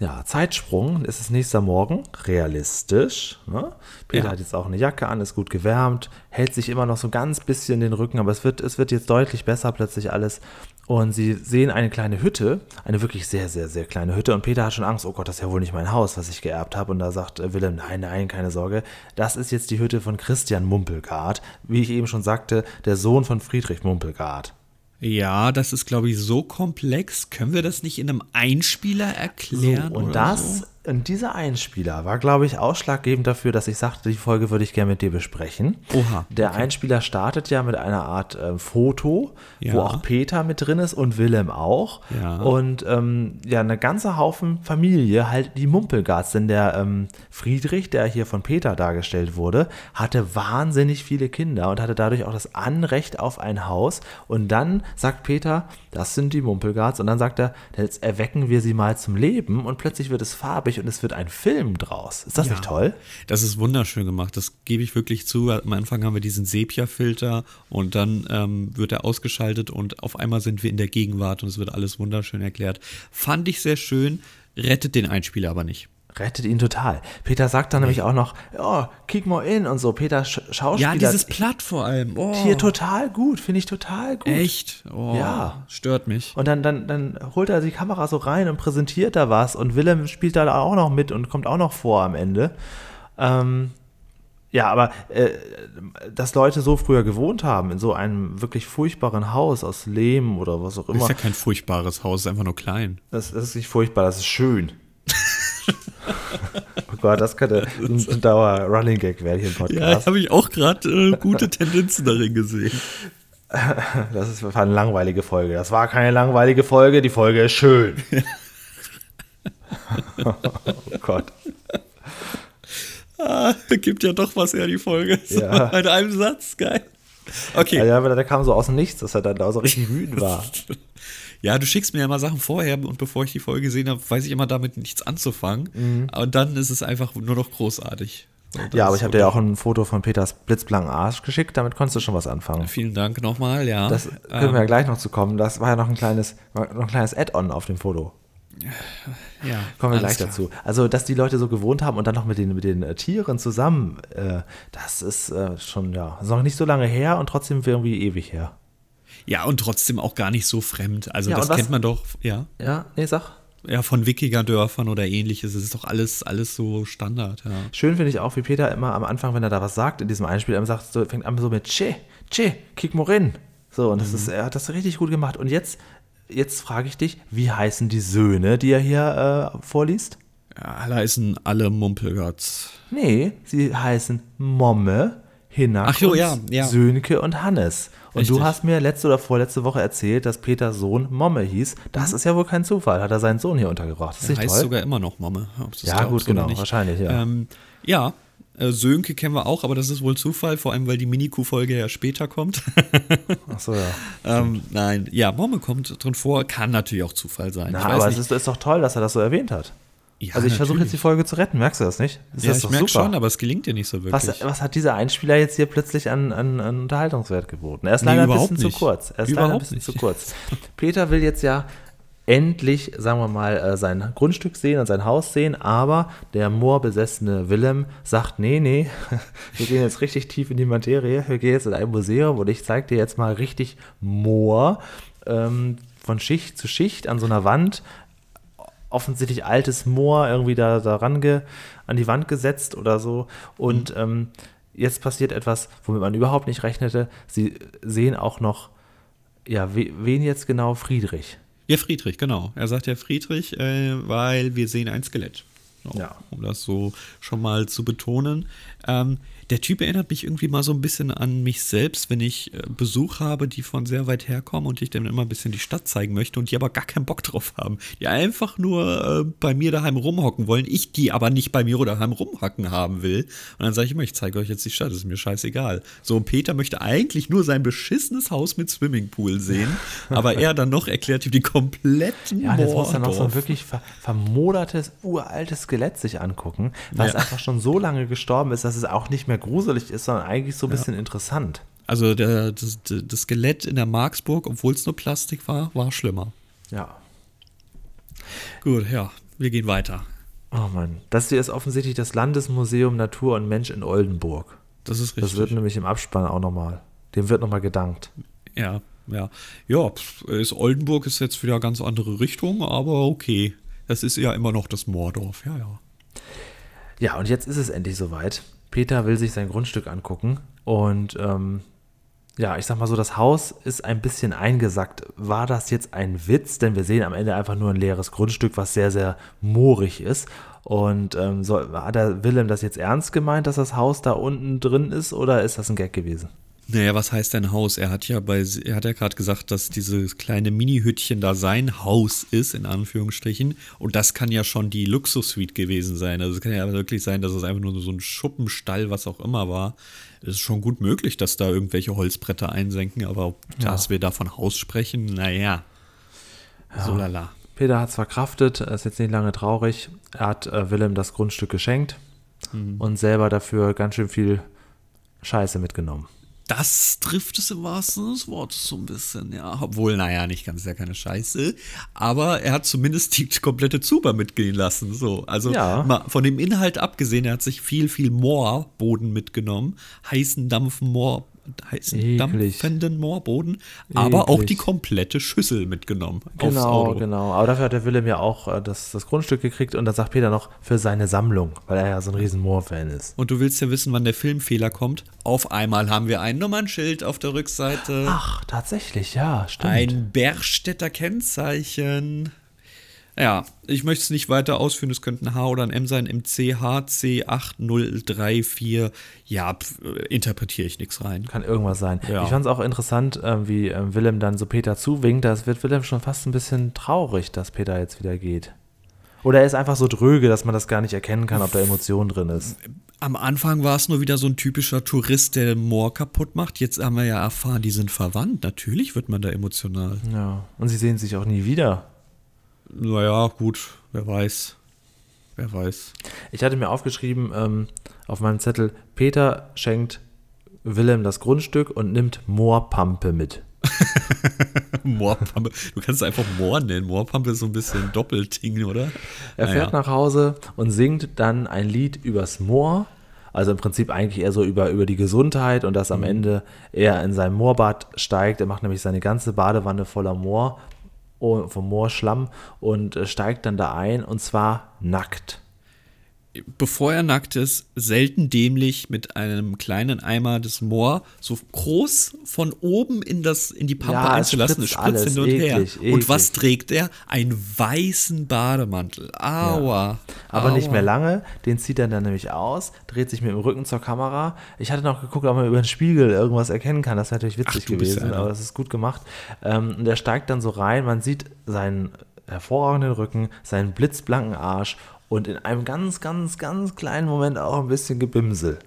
Ja, Zeitsprung, es ist nächster Morgen, realistisch. Ne? Peter Ja. hat jetzt auch eine Jacke an, ist gut gewärmt, hält sich immer noch so ganz bisschen den Rücken, aber es wird, es wird jetzt deutlich besser plötzlich alles. Und sie sehen eine kleine Hütte, eine wirklich sehr, sehr, sehr kleine Hütte. Und Peter hat schon Angst, oh Gott, das ist ja wohl nicht mein Haus, was ich geerbt habe. Und da sagt äh, Willem, nein, nein, keine Sorge. Das ist jetzt die Hütte von Christian Mumpelgard, wie ich eben schon sagte, der Sohn von Friedrich Mumpelgard. Ja, das ist, glaube ich, so komplex. Können wir das nicht in einem Einspieler erklären? So, und das, So? Und dieser Einspieler war, glaube ich, ausschlaggebend dafür, dass ich sagte, die Folge würde ich gerne mit dir besprechen. Oha, Der Einspieler startet ja mit einer Art äh, Foto, Ja. wo auch Peter mit drin ist und Willem auch. Ja. Und ähm, ja, eine ganze Haufen Familie, halt die Mumpelgards, denn der ähm, Friedrich, der hier von Peter dargestellt wurde, hatte wahnsinnig viele Kinder und hatte dadurch auch das Anrecht auf ein Haus. Und dann sagt Peter, das sind die Mumpelgards. Und dann sagt er, jetzt erwecken wir sie mal zum Leben und plötzlich wird es farbig und es wird ein Film draus. Ist das Ja. nicht toll? Das ist wunderschön gemacht, das gebe ich wirklich zu. Am Anfang haben wir diesen Sepia-Filter und dann ähm, wird er ausgeschaltet und auf einmal sind wir in der Gegenwart und es wird alles wunderschön erklärt. Fand ich sehr schön, rettet den Einspieler aber nicht. Rettet ihn total. Peter sagt dann nämlich auch noch, oh, kick mal in und so. Peter Sch Schauspieler. Ja, dieses Platt vor allem. Oh, hier total gut, finde ich total gut. Echt? Oh, Ja. Stört mich. Und dann, dann, dann holt er die Kamera so rein und präsentiert da was und Willem spielt da auch noch mit und kommt auch noch vor am Ende. Ähm, ja, aber äh, dass Leute so früher gewohnt haben, in so einem wirklich furchtbaren Haus aus Lehm oder was auch Das immer, ist ja kein furchtbares Haus, ist einfach nur klein. das, das ist nicht furchtbar, das ist schön. Gott, das könnte ein, ein Dauer-Running Gag werden hier im Ja, Podcast. habe ich auch gerade äh, gute Tendenzen darin gesehen. <laughs> Das ist eine langweilige Folge. Das war keine langweilige Folge, die Folge ist schön. <laughs> oh Gott. Ah, gibt ja doch was her, die Folge. So, Ja. In einem Satz, geil. Okay. Ja, aber der kam so aus dem Nichts, dass er dann da so richtig wütend war. <laughs> Ja, du schickst mir ja mal Sachen vorher und bevor ich die Folge gesehen habe, weiß ich immer damit nichts anzufangen. Aber dann ist es einfach nur noch großartig. So, Mhm. Ja, aber ich habe dir ja auch ein Foto von Peters blitzblanken Arsch geschickt, damit konntest du schon was anfangen. Vielen Dank nochmal, ja. Das können wir ja ähm, gleich noch zu kommen. Das war ja noch ein kleines, noch ein kleines Add-on auf dem Foto. ja, Kommen wir gleich klar. dazu. Also, dass die Leute so gewohnt haben und dann noch mit den, mit den äh, Tieren zusammen, äh, das ist äh, schon, ja, ist noch nicht so lange her und trotzdem irgendwie ewig her. Ja, und trotzdem auch gar nicht so fremd. Also Ja, das kennt man doch, ja. Ja, nee, sag. Ja, von Wikingerdörfern oder ähnliches. Es ist doch alles, alles so Standard, ja. Schön finde ich auch, wie Peter immer am Anfang, wenn er da was sagt in diesem Einspiel, er sagt, so, fängt an so mit Che, Che, kick morin. So, und das ist, er hat das richtig gut gemacht. Und jetzt, jetzt frage ich dich, wie heißen die Söhne, die er hier äh, vorliest? ja alle heißen alle Mumpelgotts. Nee, sie heißen Momme, Hinak, jo, ja, ja. Sönke und Hannes. Und du Richtig. hast mir letzte oder vorletzte Woche erzählt, dass Peters Sohn Momme hieß. Das ist ja wohl kein Zufall. Hat er seinen Sohn hier untergebracht. Das ist nicht heißt toll. sogar immer noch Momme. du Ja, gut, genau, wahrscheinlich, ja. Ähm, ja, äh, Sönke kennen wir auch, aber das ist wohl Zufall, vor allem weil die Miniku-Folge ja später kommt. <laughs> Ach so, ja. <laughs> ähm, nein, ja, Momme kommt drin vor, kann natürlich auch Zufall sein. Na, aber nicht. es ist, ist doch toll, dass er das so erwähnt hat. Ja, also ich versuche jetzt die Folge zu retten, merkst du das nicht? Ist Ja, das ich doch merke schon, aber es gelingt dir nicht so wirklich. Was, was hat dieser Einspieler jetzt hier plötzlich an, an, an Unterhaltungswert geboten? Er ist Nee, leider ein überhaupt bisschen nicht. zu kurz. Er ist leider ein Überhaupt bisschen nicht. zu kurz. <laughs> Peter will jetzt ja endlich, sagen wir mal, äh, sein Grundstück sehen und sein Haus sehen, aber der moorbesessene Willem sagt, nee, nee, <laughs> wir gehen jetzt richtig tief in die Materie, wir gehen jetzt in ein Museum und ich zeige dir jetzt mal richtig Moor ähm, von Schicht zu Schicht an so einer Wand, offensichtlich altes Moor irgendwie da, da range, an die Wand gesetzt oder so. Und ähm, jetzt passiert etwas, womit man überhaupt nicht rechnete. Sie sehen auch noch, ja, we, wen jetzt genau? Friedrich. Ja, Friedrich, genau. Er sagt ja Friedrich, äh, weil wir sehen ein Skelett. Ja. Um das so schon mal zu betonen. Ähm, der Typ erinnert mich irgendwie mal so ein bisschen an mich selbst, wenn ich äh, Besuch habe, die von sehr weit herkommen und ich dann immer ein bisschen die Stadt zeigen möchte und die aber gar keinen Bock drauf haben. Die einfach nur äh, bei mir daheim rumhocken wollen, ich die aber nicht bei mir oder daheim rumhocken haben will. Und dann sage ich immer, ich zeige euch jetzt die Stadt, das ist mir scheißegal. So, und Peter möchte eigentlich nur sein beschissenes Haus mit Swimmingpool sehen, <laughs> aber er dann noch erklärt ihm die kompletten Ja, jetzt muss er noch so ein wirklich ver vermodertes, uraltes Skelett sich angucken, was Ja. einfach schon so lange gestorben ist, dass es auch nicht mehr gruselig ist, sondern eigentlich so ein bisschen interessant. Also der, das, das Skelett in der Marksburg, obwohl es nur Plastik war, war schlimmer. Ja. Gut, ja, wir gehen weiter. Oh Mann. Das hier ist offensichtlich das Landesmuseum Natur und Mensch in Oldenburg. Das ist Das richtig. wird nämlich im Abspann auch nochmal. Dem wird nochmal gedankt. ja, ja. Ja, ist Oldenburg ist jetzt wieder ganz andere Richtung, aber okay. Das ist ja immer noch das Moordorf, ja, ja. Ja, und jetzt ist es endlich soweit. Peter will sich sein Grundstück angucken und ähm, ja, ich sag mal so, das Haus ist ein bisschen eingesackt. War das jetzt ein Witz? Denn wir sehen am Ende einfach nur ein leeres Grundstück, was sehr, sehr moorig ist. Und ähm, so, hat der Willem das jetzt ernst gemeint, dass das Haus da unten drin ist oder ist das ein Gag gewesen? Naja, was heißt denn Haus? Er hat ja bei, er hat ja gerade gesagt, dass dieses kleine Mini-Hüttchen da sein Haus ist, in Anführungsstrichen. Und das kann ja schon die Luxus-Suite gewesen sein. Also es kann ja wirklich sein, dass es einfach nur so ein Schuppenstall, was auch immer war. Es ist schon gut möglich, dass da irgendwelche Holzbretter einsenken, aber ob, dass wir da von Haus sprechen, naja. So lala. Peter hat es verkraftet, er ist jetzt nicht lange traurig. Er hat äh, Willem das Grundstück geschenkt und selber dafür ganz schön viel Scheiße mitgenommen. Das trifft es im wahrsten Sinne des Wortes so ein bisschen, ja. Obwohl, naja, nicht ganz, ja keine Scheiße. Aber er hat zumindest die komplette Zuber mitgehen lassen. So. Also Ja. mal von dem Inhalt abgesehen, er hat sich viel, viel Moorboden mitgenommen. Heißen Dampfen Moor, heißen Eklig. dampfenden Moorboden. Aber auch Eklig. die komplette Schüssel mitgenommen. Genau, genau. Aber dafür hat der Willem ja auch äh, das, das Grundstück gekriegt und dann sagt Peter noch für seine Sammlung, weil er ja so ein riesen Moor-Fan ist. Und du willst ja wissen, wann der Filmfehler kommt. Auf einmal haben wir ein Nummernschild auf der Rückseite. Ach, tatsächlich, ja, stimmt. Ein Bergstädter Kennzeichen. Ja, ich möchte es nicht weiter ausführen, es könnte ein H oder ein M sein. Im CHC8034. Ja, pf, äh, interpretiere ich nichts rein. Kann irgendwas sein. Ja. Ich fand es auch interessant, ähm, wie ähm, Willem dann so Peter zuwinkt. Das wird Willem schon fast ein bisschen traurig, dass Peter jetzt wieder geht. Oder er ist einfach so dröge, dass man das gar nicht erkennen kann, ob da Emotion drin ist. Am Anfang war es nur wieder so ein typischer Tourist, der den Moor kaputt macht. Jetzt haben wir ja erfahren, die sind verwandt. Natürlich wird man da emotional. Ja. Und sie sehen sich auch nie wieder. Naja, gut, wer weiß. Wer weiß. Ich hatte mir aufgeschrieben ähm, auf meinem Zettel, Peter schenkt Willem das Grundstück und nimmt Moorpampe mit. <laughs> Moorpampe. Du kannst es einfach Moor nennen. Moorpampe ist so ein bisschen Doppelding, oder? Er Naja. fährt nach Hause und singt dann ein Lied übers Moor. Also im Prinzip eigentlich eher so über, über die Gesundheit und dass am Ende er in sein Moorbad steigt. Er macht nämlich seine ganze Badewanne voller Moor, vom Moorschlamm und äh, steigt dann da ein und zwar nackt. Bevor er nackt ist, selten dämlich mit einem kleinen Eimer des Moor so groß von oben in, das, in die Pampe Ja, es einzulassen. Es spritzt spritzt alles. hin und her. Eklig, Und eklig. was trägt er? Einen weißen Bademantel. Aua. Aber aua. nicht mehr lange. Den zieht er dann nämlich aus, dreht sich mit dem Rücken zur Kamera. Ich hatte noch geguckt, ob man über den Spiegel irgendwas erkennen kann. Das wäre natürlich witzig Ach, gewesen, ja aber das ist gut gemacht. Ähm, und er steigt dann so rein. Man sieht seinen hervorragenden Rücken, seinen blitzblanken Arsch und in einem ganz, ganz, ganz kleinen Moment auch ein bisschen Gebimsel.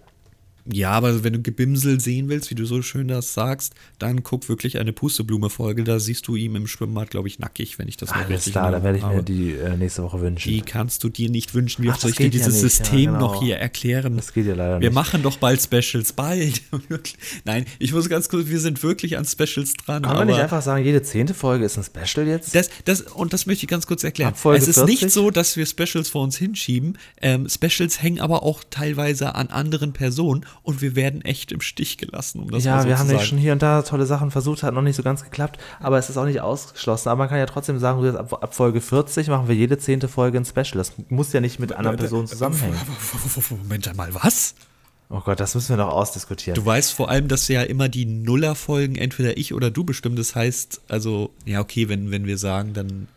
Ja, aber wenn du Gebimsel sehen willst, wie du so schön das sagst, dann guck wirklich eine Pusteblume-Folge. Da siehst du ihm im Schwimmbad, glaube ich, nackig, wenn ich das noch Alles richtig klar, da werde ich mir die äh, nächste Woche wünschen. Die kannst du dir nicht wünschen. Wie Ach, soll ich dir ja dieses. Ja, System genau. noch hier erklären? Das geht ja leider Wir nicht. machen doch bald Specials, bald. <laughs> Nein, ich muss ganz kurz, wir sind wirklich an Specials dran. Kann man nicht einfach sagen, jede zehnte Folge ist ein Special jetzt? das, das, und das möchte ich ganz kurz erklären. Es ist 40? nicht so, dass wir Specials vor uns hinschieben. Ähm, Specials hängen aber auch teilweise an anderen Personen und wir werden echt im Stich gelassen, um das mal ja, so wir zu haben sagen. nicht schon hier und da tolle Sachen versucht, hat noch nicht so ganz geklappt, aber es ist auch nicht ausgeschlossen. Aber man kann ja trotzdem sagen, ab, ab Folge 40 machen wir jede zehnte Folge ein Special. Das muss ja nicht mit anderen Personen zusammenhängen. Moment mal, was? Oh Gott, das müssen wir noch ausdiskutieren. Du weißt vor allem, dass ja immer die Nuller-Folgen entweder ich oder du bestimmen. Das heißt, also, ja, okay, wenn, wenn wir sagen, dann,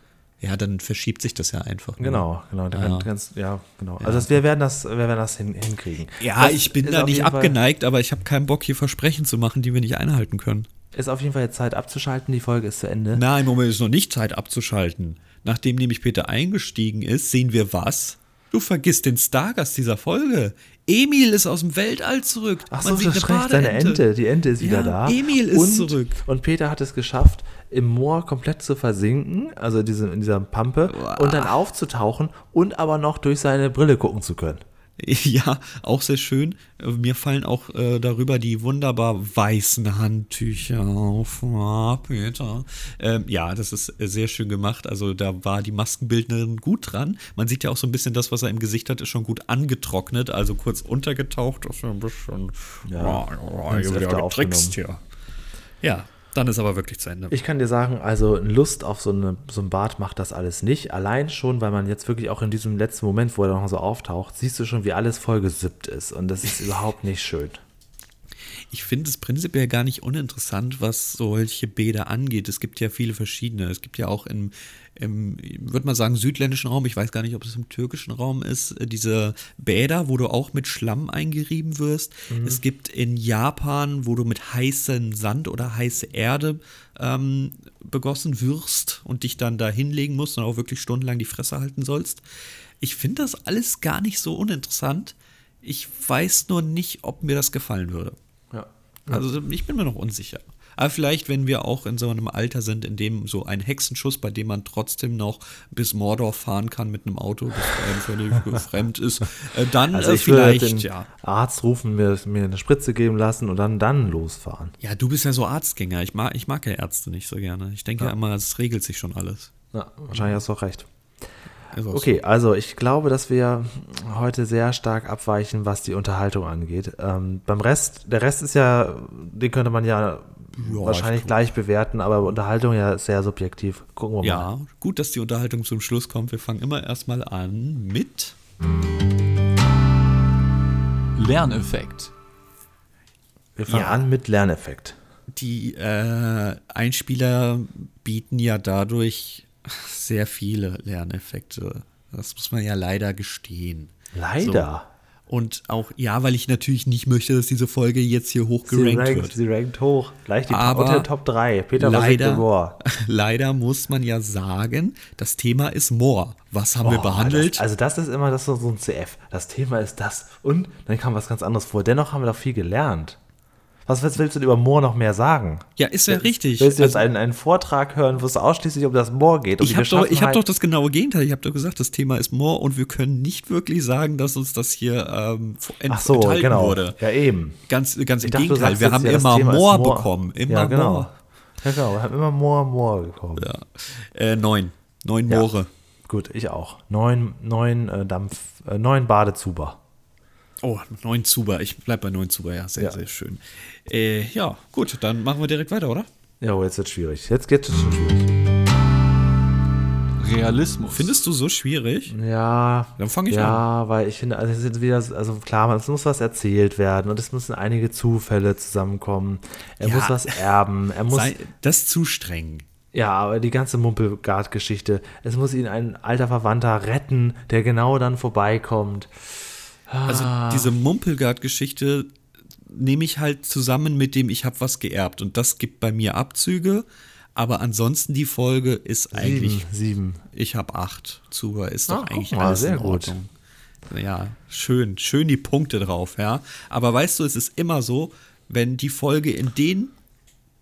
ja, dann verschiebt sich das ja einfach. nur. Genau, genau. Ja. ganz, ja, genau. Also das, wir werden das, wir werden das hin, hinkriegen. Ja, Das ich bin da nicht jeden Fall- abgeneigt, aber ich habe keinen Bock, hier Versprechen zu machen, die wir nicht einhalten können. Ist auf jeden Fall jetzt Zeit abzuschalten. Die Folge ist zu Ende. Nein, Moment, ist noch nicht Zeit abzuschalten. Nachdem nämlich Peter eingestiegen ist, sehen wir was? Du vergisst den Stargast dieser Folge. Emil ist aus dem Weltall zurück. Ach so, das recht, seine. Ente. Die Ente ist wieder Ja, da. Emil ist und, zurück. Und Peter hat es geschafft, im Moor komplett zu versinken, also diese, in dieser Pampe, und dann aufzutauchen und aber noch durch seine Brille gucken zu können. <laughs> Ja, auch sehr schön. Mir fallen auch äh, darüber die wunderbar weißen Handtücher auf. Ah, Peter. Ähm, ja, das ist äh, sehr schön gemacht. Also da war die Maskenbildnerin gut dran. Man sieht ja auch so ein bisschen das, was er im Gesicht hat, ist schon gut angetrocknet, also kurz untergetaucht. Das ist ein bisschen. Ja, oh, ganz ja, getrickst hier. Ja, dann ist aber wirklich zu Ende. Ich kann dir sagen, also Lust auf so, eine, so ein Bad macht das alles nicht. Allein schon, weil man jetzt wirklich auch in diesem letzten Moment, wo er noch so auftaucht, siehst du schon, wie alles vollgesippt ist. Und das ist überhaupt nicht schön. Ich finde es prinzipiell gar nicht uninteressant, was solche Bäder angeht. Es gibt ja viele verschiedene. Es gibt ja auch im, im würde man sagen, südländischen Raum, ich weiß gar nicht, ob es im türkischen Raum ist, äh, diese Bäder, wo du auch mit Schlamm eingerieben wirst. Es gibt in Japan, wo du mit heißem Sand oder heiße Erde ähm, begossen wirst und dich dann da hinlegen musst und auch wirklich stundenlang die Fresse halten sollst. Ich finde das alles gar nicht so uninteressant. Ich weiß nur nicht, ob mir das gefallen würde. Also ich bin mir noch unsicher. Aber vielleicht, wenn wir auch in so einem Alter sind, in dem so ein Hexenschuss, bei dem man trotzdem noch bis Mordor fahren kann mit einem Auto, das einem völlig <laughs> fremd ist, äh, dann Also äh, ich würde vielleicht, den ja. Arzt rufen, mir, mir eine Spritze geben lassen und dann, dann losfahren. Ja, du bist ja so Arztgänger. Ich mag, ich mag ja Ärzte nicht so gerne. Ich denke ja. immer, es regelt sich schon alles. Ja, wahrscheinlich hast du auch recht. Okay, also ich glaube, dass wir heute sehr stark abweichen, was die Unterhaltung angeht. Ähm, beim Rest, der Rest ist ja, den könnte man ja, wahrscheinlich ich- gleich bewerten, aber Unterhaltung ja sehr subjektiv. Gucken wir So. mal. Ja, gut, dass die Unterhaltung zum Schluss kommt. Wir fangen immer erstmal an mit. Lerneffekt. Wir fangen Ja. an mit Lerneffekt. Die äh, Einspieler bieten ja dadurch sehr viele Lerneffekte. Das muss man ja leider gestehen. Leider. Und auch, ja, weil ich natürlich nicht möchte, dass diese Folge jetzt hier Sie hochgerankt rankt, wird. sie rankt hoch. Gleich die Aber unter Top 3. Peter leider, Moor. <laughs> leider muss man ja sagen, das Thema ist Moor. Was haben wir Boah, behandelt? Das, also das ist immer das ist so ein CF. Das Thema ist das. Und dann kam was ganz anderes vor. Dennoch haben wir doch viel gelernt. Was willst, willst du denn über Moor noch mehr sagen? ja, ist ja richtig. Willst du jetzt Also- einen, einen Vortrag hören, wo es ausschließlich um das Moor geht? Um ich habe doch, ich hab doch das genaue Gegenteil. Ich habe doch gesagt, das Thema ist Moor und wir können nicht wirklich sagen, dass uns das hier ähm, ent Ach so, enthalten genau. wurde. Ja, eben. Ganz, ganz im dachte, Gegenteil. Wir haben ja, immer Moor Moor. bekommen. Immer ja, genau. Moor. Ja, genau. Wir haben immer Moor, Moor bekommen. Ja. Äh, neun. Neun Ja. Moore. Gut, ich auch. Neun, neun äh, Dampf, äh, neun Badezuber. Oh, neun Zuber. Ich bleib bei neun Zuber, ja. Sehr, Ja. sehr schön. Äh, ja, gut, dann machen wir direkt weiter, oder? Ja, oh, jetzt wird schwierig. Jetzt geht es schon schwierig. Realismus. Findest du so schwierig? Ja. Dann fang ich ja, weil ich finde, also es ist wieder, also klar, es muss was erzählt werden und es müssen einige Zufälle zusammenkommen. Er Ja. muss was erben. Er muss. Sei, das ist zu streng. Ja, aber die ganze Mumpelgard-Geschichte. Es muss ihn ein alter Verwandter retten, der genau dann vorbeikommt. Also Ah. diese Mumpelgard-Geschichte nehme ich halt zusammen mit dem Ich habe was geerbt und das gibt bei mir Abzüge. Aber ansonsten die Folge ist eigentlich, Sieben. Sieben. ich habe acht. Zuber ist Ah, doch guck eigentlich mal, alles sehr in gut. Ordnung. Ja, schön, schön die Punkte drauf, ja. Aber weißt du, es ist immer so, wenn die Folge in den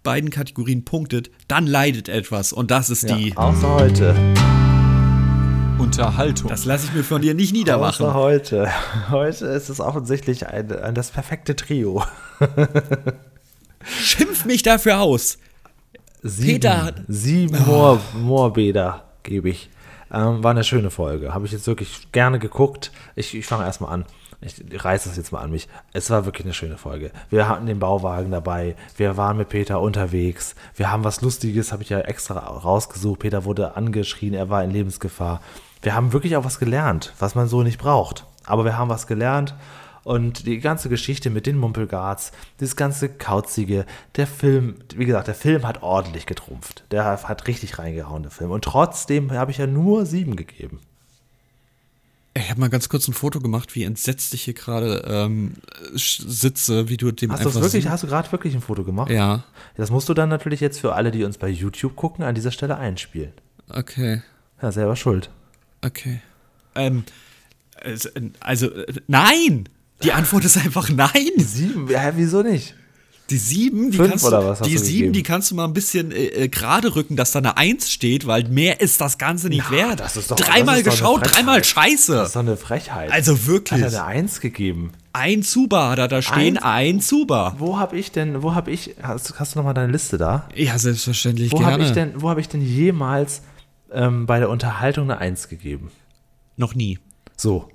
beiden Kategorien punktet, dann leidet etwas und das ist die. Ja, außer heute. Unterhaltung. Das lasse ich mir von dir nicht niedermachen. Außer heute. <laughs> Heute ist es offensichtlich ein, ein, das perfekte Trio. <laughs> Schimpf mich dafür aus. Sieben, Peter hat- sieben Moor, Moorbäder gebe ich. Ähm, war eine schöne Folge. Habe ich jetzt wirklich gerne geguckt. Ich, ich fange erstmal an. Ich reiße das jetzt mal an mich. Es war wirklich eine schöne Folge. Wir hatten den Bauwagen dabei. Wir waren mit Peter unterwegs. Wir haben was Lustiges, habe ich ja extra rausgesucht. Peter wurde angeschrien, er war in Lebensgefahr. Wir haben wirklich auch was gelernt, was man so nicht braucht. Aber wir haben was gelernt. Und die ganze Geschichte mit den Mumpelgards, das ganze Kauzige, der Film, wie gesagt, der Film hat ordentlich getrumpft. Der hat richtig reingehauen, der Film. Und trotzdem habe ich ja nur sieben gegeben. Ich habe mal ganz kurz ein Foto gemacht, wie entsetzt ich hier gerade ähm, sitze, wie du dem Hast du einfach wirklich, hast du gerade wirklich ein Foto gemacht? Ja, Das musst du dann natürlich jetzt für alle, die uns bei YouTube gucken, an dieser Stelle einspielen. okay, Ja, selber schuld. Okay. Ähm, es- also, äh, nein! Die Antwort ist einfach nein. Sieben? Ja, wieso nicht? Die sieben, die Fünf kannst du, die sieben, gegeben? die kannst du mal ein bisschen äh, äh, gerade rücken, dass da eine Eins steht, weil mehr ist das Ganze nicht Na, wert. das ist doch- dreimal das ist geschaut, dreimal. Scheiße. Das ist doch eine Frechheit. Also wirklich. Hat er eine Eins gegeben? Ein Zuba hat er da stehen, ein, Zuba. Wo habe ich denn, wo habe ich, hast, hast du nochmal deine Liste da? Ja, selbstverständlich Wo gerne. ich denn, wo habe ich denn jemals ähm, bei der Unterhaltung eine Eins gegeben? Noch nie. So.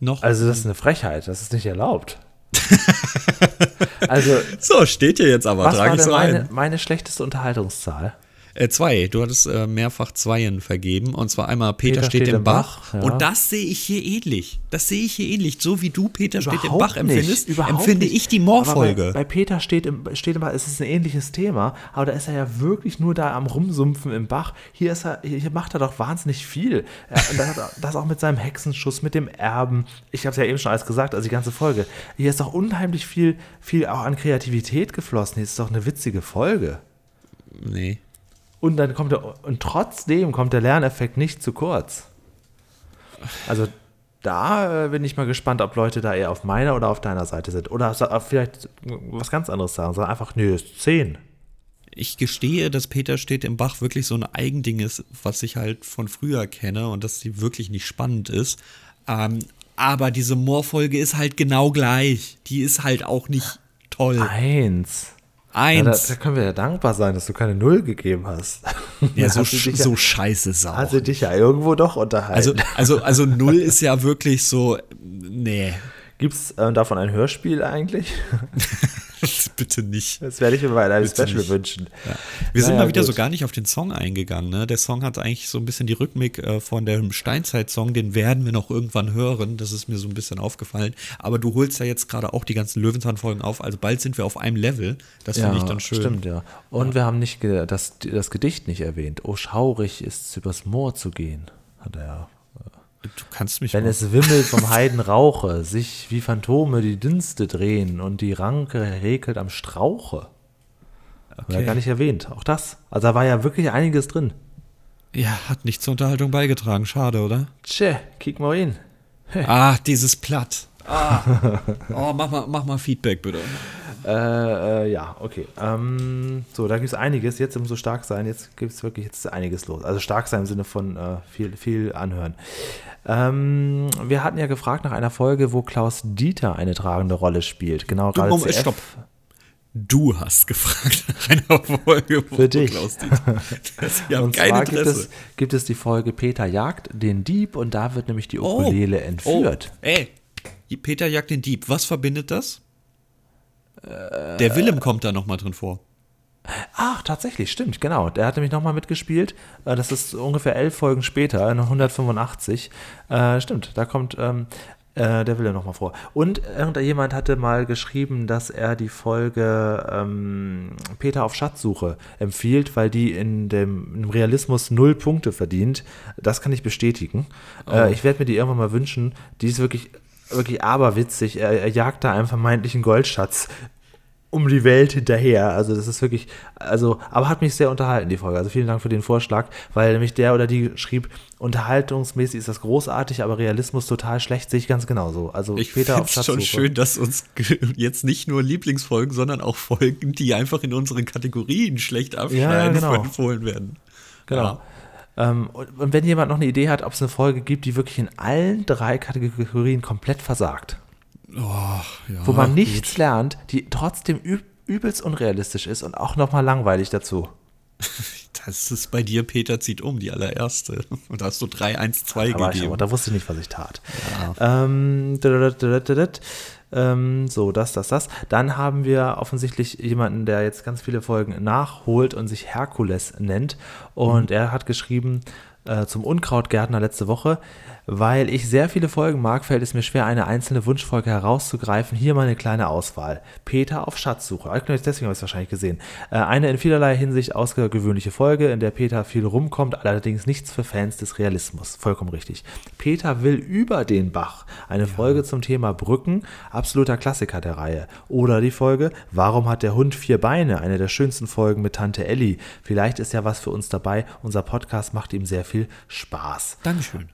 Noch. Also das ist eine Frechheit, das ist nicht erlaubt. <laughs> also, so, steht hier jetzt aber, was trage war ich denn so meine, ein. meine schlechteste Unterhaltungszahl? Äh, zwei. Du hattest äh, mehrfach Zweien vergeben. Und zwar einmal Peter, steht, im Bach. ja. Und das sehe ich hier ähnlich. Das sehe ich hier ähnlich. So wie du Peter steht im Überhaupt Bach empfindest, nicht, überhaupt empfinde nicht. ich die Moorfolge. Bei, bei Peter steht im, steht im Bach, es ist ein ähnliches Thema, aber da ist er ja wirklich nur da am Rumsumpfen im Bach. Hier, ist er, hier macht er doch wahnsinnig viel. Und das, das auch mit seinem Hexenschuss, mit dem Erben. Ich habe es ja eben schon alles gesagt, also die ganze Folge. Hier ist doch unheimlich viel, viel auch an Kreativität geflossen. Hier ist doch eine witzige Folge. Nee. Und dann kommt der, und trotzdem kommt der Lerneffekt nicht zu kurz. Also da äh, bin ich mal gespannt, ob Leute da eher auf meiner oder auf deiner Seite sind. Oder sa- vielleicht was ganz anderes sagen. Sagen einfach, nö, ist 10. Ich gestehe, dass Peter steht im Bach wirklich so ein Eigending ist, was ich halt von früher kenne und dass sie wirklich nicht spannend ist. Ähm, aber diese Moorfolge ist halt genau gleich. Die ist halt auch nicht toll. Eins. Ja, da, Eins. da können wir ja dankbar sein, dass du keine Null gegeben hast. Ja, <laughs> so, Hast sch- ja, so scheiße Sau. Hast du dich ja irgendwo doch unterhalten. Also, also, also null ist ja wirklich so, nee, Gibt es äh, davon ein Hörspiel eigentlich? <laughs> bitte nicht. Das werde ich mir bei einem Bitte Special nicht. wünschen. Wir sind Naja, mal wieder gut. so gar nicht auf den Song eingegangen. Ne? Der Song hat eigentlich so ein bisschen die Rhythmik äh, von dem Steinzeit-Song. Den werden wir noch irgendwann hören. Das ist mir so ein bisschen aufgefallen. Aber du holst ja jetzt gerade auch die ganzen Löwenzahn-Folgen auf. Also bald sind wir auf einem Level. Das finde ich dann schön. Stimmt, ja. Und wir haben nicht das, das Gedicht nicht erwähnt. Oh, schaurig ist's, übers Moor zu gehen, hat er. Du kannst mich Wenn mal- es wimmelt vom Heidenrauche, sich wie Phantome die Dünste drehen und die Ranke regelt am Strauche. Okay. gar nicht erwähnt. Auch das. Also da war ja wirklich einiges drin. Ja, hat nicht zur Unterhaltung beigetragen. Schade, oder? Tschä, kick mal hin. Ah, dieses Platt. Ah. Oh, mach mal, mach mal Feedback, bitte. Äh, äh, ja, okay. Ähm, so, da gibt es einiges. Jetzt um so stark sein, jetzt gibt es wirklich jetzt einiges los. Also stark sein im Sinne von äh, viel, viel anhören. Ähm, wir hatten ja gefragt nach einer Folge, wo Klaus Dieter eine tragende Rolle spielt. Genau, gerade Moment, CF. stopp. Du hast gefragt nach einer Folge wo Für dich. Klaus Dieter- Das- Wir haben Und zwar gibt es, gibt es die Folge Peter jagt den Dieb und da wird nämlich die Oh. Ukulele entführt. Oh, ey, Peter jagt den Dieb. Was verbindet das? Äh, Der Willem kommt da nochmal drin vor. Ach, tatsächlich, stimmt, genau. Der hat nämlich nochmal mitgespielt. Äh, Das ist ungefähr elf Folgen später, in 185. Äh, stimmt, da kommt ähm, äh, der Wille nochmal vor. Und irgendjemand hatte mal geschrieben, dass er die Folge ähm, Peter auf Schatzsuche empfiehlt, weil die in dem, im Realismus null Punkte verdient. Das kann ich bestätigen. Äh, ich werde mir die irgendwann mal wünschen. Die ist wirklich, wirklich aberwitzig. Er, er jagt da einen vermeintlichen Goldschatz um die Welt hinterher. Also das ist wirklich, also, aber hat mich sehr unterhalten, die Folge. Also vielen Dank für den Vorschlag, weil nämlich der oder die schrieb, unterhaltungsmäßig ist das großartig, aber Realismus total schlecht, sehe ich ganz genauso. Also Ich Peter finde auf es schon schön, dass uns <laughs> jetzt nicht nur Lieblingsfolgen, sondern auch Folgen, die einfach in unseren Kategorien schlecht abschneiden, genau. empfohlen werden. Genau. Ähm, und, und wenn jemand noch eine Idee hat, ob es eine Folge gibt, die wirklich in allen drei Kategorien komplett versagt, Oh, ja, wo man gut. nichts lernt, die trotzdem üb übelst unrealistisch ist und auch nochmal langweilig dazu. <laughs> Das ist bei dir, Peter zieht um, die allererste. <laughs> Und da hast du 3, 1, 2 Aber, ich, gegeben. aber da wusste ich nicht, was ich tat. Ähm, dadadat, dadadat, ähm, so, das, das, das. Dann haben wir offensichtlich jemanden, der jetzt ganz viele Folgen nachholt und sich Herkules nennt. Und er hat geschrieben äh, zum Unkrautgärtner letzte Woche, weil ich sehr viele Folgen mag, fällt es mir schwer, eine einzelne Wunschfolge herauszugreifen. Hier mal eine kleine Auswahl. Peter auf Schatzsuche. Deswegen habe ich es wahrscheinlich gesehen. Äh, eine in vielerlei Hinsicht außergewöhnliche Folge, in der Peter viel rumkommt, allerdings nichts für Fans des Realismus. Vollkommen richtig. Peter will über den Bach. Eine Folge zum Thema Brücken, absoluter Klassiker der Reihe. Oder die Folge Warum hat der Hund vier Beine? Eine der schönsten Folgen mit Tante Elli. Vielleicht ist ja was für uns dabei. Unser Podcast macht ihm sehr viel Spaß. Dankeschön.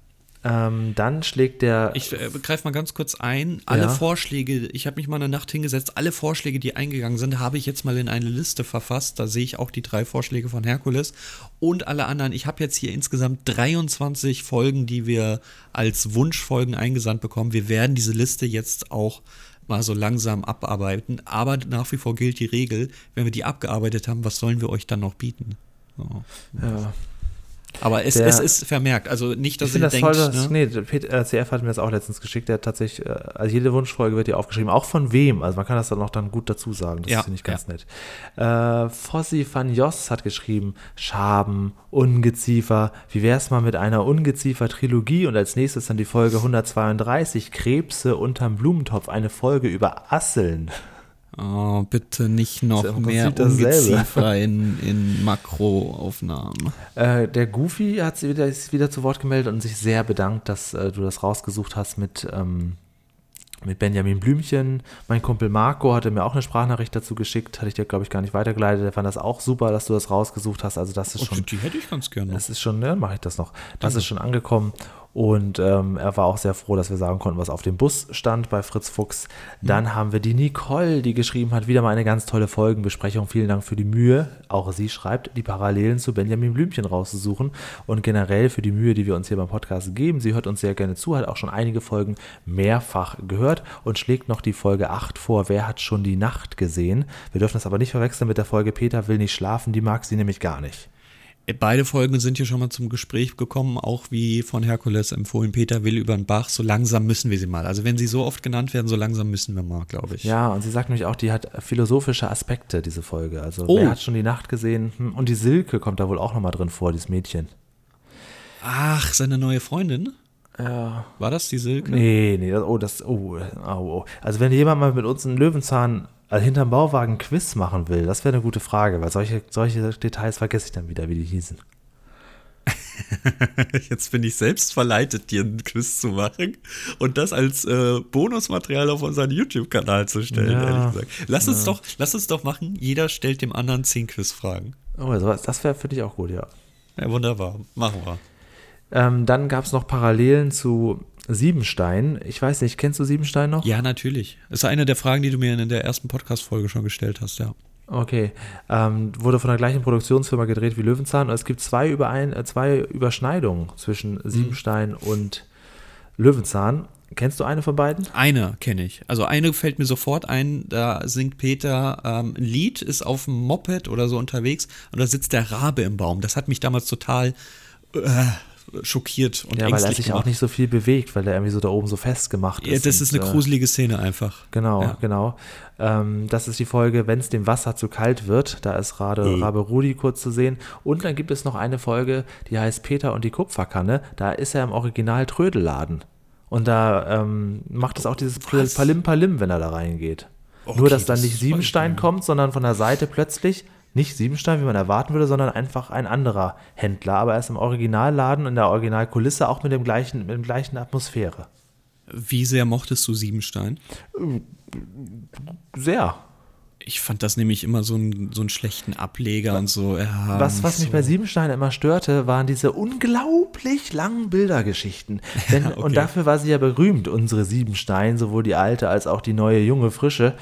Ähm, dann schlägt der. Ich äh, greife mal ganz kurz ein. Alle Ja. Vorschläge, ich habe mich mal eine Nacht hingesetzt, alle Vorschläge, die eingegangen sind, habe ich jetzt mal in eine Liste verfasst. Da sehe ich auch die drei Vorschläge von Herkules und alle anderen. Ich habe jetzt hier insgesamt 23 Folgen, die wir als Wunschfolgen eingesandt bekommen. Wir werden diese Liste jetzt auch mal so langsam abarbeiten. Aber nach wie vor gilt die Regel, wenn wir die abgearbeitet haben, was sollen wir euch dann noch bieten? So. ja. Aber es, Der- es ist vermerkt. Also nicht, dass Ich ihr das denkt, toll, dass, ne? nee, der Pet- äh, CF hat mir das auch letztens geschickt, der hat tatsächlich, äh, also jede Wunschfolge wird hier aufgeschrieben, auch von wem, also man kann das dann auch dann gut dazu sagen, das Ja, finde ich ganz nett. Äh, Fossi van Jos hat geschrieben, Schaben, Ungeziefer, wie wär's mal mit einer Ungeziefer-Trilogie und als nächstes dann die Folge 132, Krebse unterm Blumentopf, eine Folge über Asseln. Oh, bitte nicht noch mehr. Ungeziefer in, in Makroaufnahmen. Äh, der Goofy hat sich wieder, ist wieder zu Wort gemeldet und sich sehr bedankt, dass äh, du das rausgesucht hast mit, ähm, mit Benjamin Blümchen. Mein Kumpel Marco hatte mir auch eine Sprachnachricht dazu geschickt, hatte ich dir, glaube ich, gar nicht weitergeleitet. Der fand das auch super, dass du das rausgesucht hast. Also das ist schon, die hätte ich ganz gerne. das ist schon, ja, mache ich das noch. Das ist schon angekommen. Und ähm, er war auch sehr froh, dass wir sagen konnten, was auf dem Bus stand bei Fritz Fuchs. Dann haben wir die Nicole, die geschrieben hat, wieder mal eine ganz tolle Folgenbesprechung. Vielen Dank für die Mühe. Auch sie schreibt, die Parallelen zu Benjamin Blümchen rauszusuchen und generell für die Mühe, die wir uns hier beim Podcast geben. Sie hört uns sehr gerne zu, hat auch schon einige Folgen mehrfach gehört und schlägt noch die Folge 8 vor. Wer hat schon die Nacht gesehen? Wir dürfen das aber nicht verwechseln mit der Folge Peter will nicht schlafen. Die mag sie nämlich gar nicht. Beide Folgen sind hier schon mal zum Gespräch gekommen, auch wie von Herkules empfohlen. Peter will über den Bach. So langsam müssen wir sie mal. Also wenn sie so oft genannt werden, so langsam müssen wir mal, glaube ich. Ja, und sie sagt nämlich auch, die hat philosophische Aspekte, diese Folge. Also, Oh. wer hat schon die Nacht gesehen? Hm, Und die Silke kommt da wohl auch nochmal drin vor, dieses Mädchen. Ach, seine neue Freundin? Ja. War das die Silke? Nee, nee, das, oh, das, oh, oh, oh. Also, wenn jemand mal mit uns einen Löwenzahn äh, hinterm Bauwagen Quiz machen will, das wäre eine gute Frage, weil solche, solche Details vergesse ich dann wieder, wie die hießen. <laughs> Jetzt bin ich selbst verleitet, dir einen Quiz zu machen und das als äh, Bonusmaterial auf unseren YouTube-Kanal zu stellen, Ja. ehrlich gesagt. Lass uns doch, lass uns doch machen, jeder stellt dem anderen zehn Quizfragen. Oh, das wäre für dich auch gut, ja. Ja, wunderbar. Machen wir. Ähm, dann gab es noch Parallelen zu Siebenstein. Ich weiß nicht, kennst du Siebenstein noch? Ja, natürlich. Das ist eine der Fragen, die du mir in der ersten Podcast-Folge schon gestellt hast, ja. Okay. Ähm, wurde von der gleichen Produktionsfirma gedreht wie Löwenzahn und es gibt zwei, Überein äh, zwei Überschneidungen zwischen Siebenstein und Löwenzahn. Kennst du eine von beiden? Eine kenne ich. Also eine fällt mir sofort ein, da singt Peter ähm, ein Lied, ist auf dem Moped oder so unterwegs und da sitzt der Rabe im Baum. Das hat mich damals total äh, schockiert und Ja, weil er ängstlich sich gemacht. auch nicht so viel bewegt, weil er irgendwie so da oben so festgemacht ja, ist. das ist eine äh, gruselige Szene einfach. Genau, Ja. genau. Ähm, das ist die Folge, wenn es dem Wasser zu kalt wird. Da ist Rabe, Mhm. Rabe Rudi kurz zu sehen. Und dann gibt es noch eine Folge, die heißt Peter und die Kupferkanne. Da ist er im Original Trödelladen. Und da ähm, macht es auch dieses Was? Palim Palim, wenn er da reingeht. Okay, Nur, dass dann das nicht Siebenstein kommt, sondern von der Seite plötzlich nicht Siebenstein, wie man erwarten würde, sondern einfach ein anderer Händler. Aber er ist im Originalladen, in der Originalkulisse, auch mit, dem gleichen, mit dem gleichen Atmosphäre. Wie sehr mochtest du Siebenstein? Sehr. Ich fand das nämlich immer so, ein, so einen schlechten Ableger was, und so. Ja, was, was so. mich bei Siebenstein immer störte, waren diese unglaublich langen Bildergeschichten. <laughs> Denn, ja, okay. Und dafür war sie ja berühmt, unsere Siebenstein, sowohl die alte als auch die neue, junge, frische,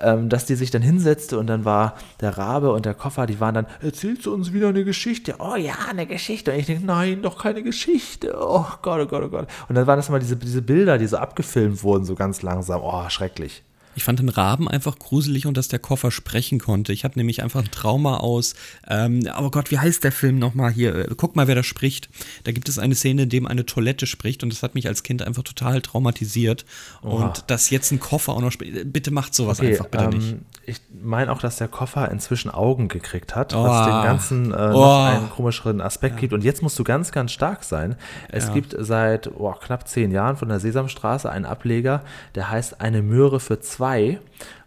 ähm, dass die sich dann hinsetzte und dann war der Rabe und der Koffer, die waren dann, erzählst du uns wieder eine Geschichte? Oh ja, eine Geschichte. Und ich denke, nein, doch keine Geschichte. Oh Gott, oh Gott, oh Gott. Und dann waren das immer diese, diese Bilder, die so abgefilmt wurden, so ganz langsam. Oh, schrecklich. Ich fand den Raben einfach gruselig und dass der Koffer sprechen konnte. Ich habe nämlich einfach ein Trauma aus. Ähm, oh Gott, wie heißt der Film nochmal hier? Äh, guck mal, wer da spricht. Da gibt es eine Szene, in dem eine Toilette spricht und das hat mich als Kind einfach total traumatisiert. Oh. Und dass jetzt ein Koffer auch noch spricht. Äh, bitte macht sowas okay, einfach, bitte ähm, nicht. Ich meine auch, dass der Koffer inzwischen Augen gekriegt hat, oh. was den ganzen äh, oh. noch einen komischeren Aspekt ja. gibt. Und jetzt musst du ganz, ganz stark sein. Es ja. gibt seit knapp zehn Jahren von der Sesamstraße einen Ableger, der heißt Eine Möhre für zwei 2.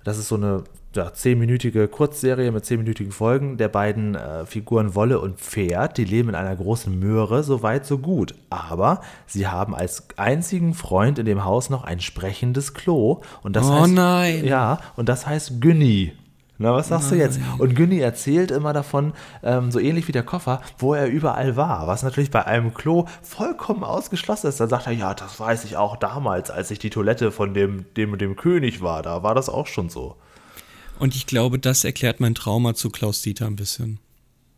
Das ist so eine ja, zehnminütige Kurzserie mit zehnminütigen Folgen der beiden äh, Figuren Wolle und Pferd. Die leben in einer großen Möhre, so weit, so gut. Aber sie haben als einzigen Freund in dem Haus noch ein sprechendes Klo. Und das oh heißt, nein! Ja, und das heißt Günni. Na, was sagst du jetzt? Und Günni erzählt immer davon, ähm, so ähnlich wie der Koffer, wo er überall war, was natürlich bei einem Klo vollkommen ausgeschlossen ist. Dann sagt er, ja, das weiß ich auch damals, als ich die Toilette von dem, dem, dem König war, da war das auch schon so. Und ich glaube, das erklärt mein Trauma zu Klaus Dieter ein bisschen.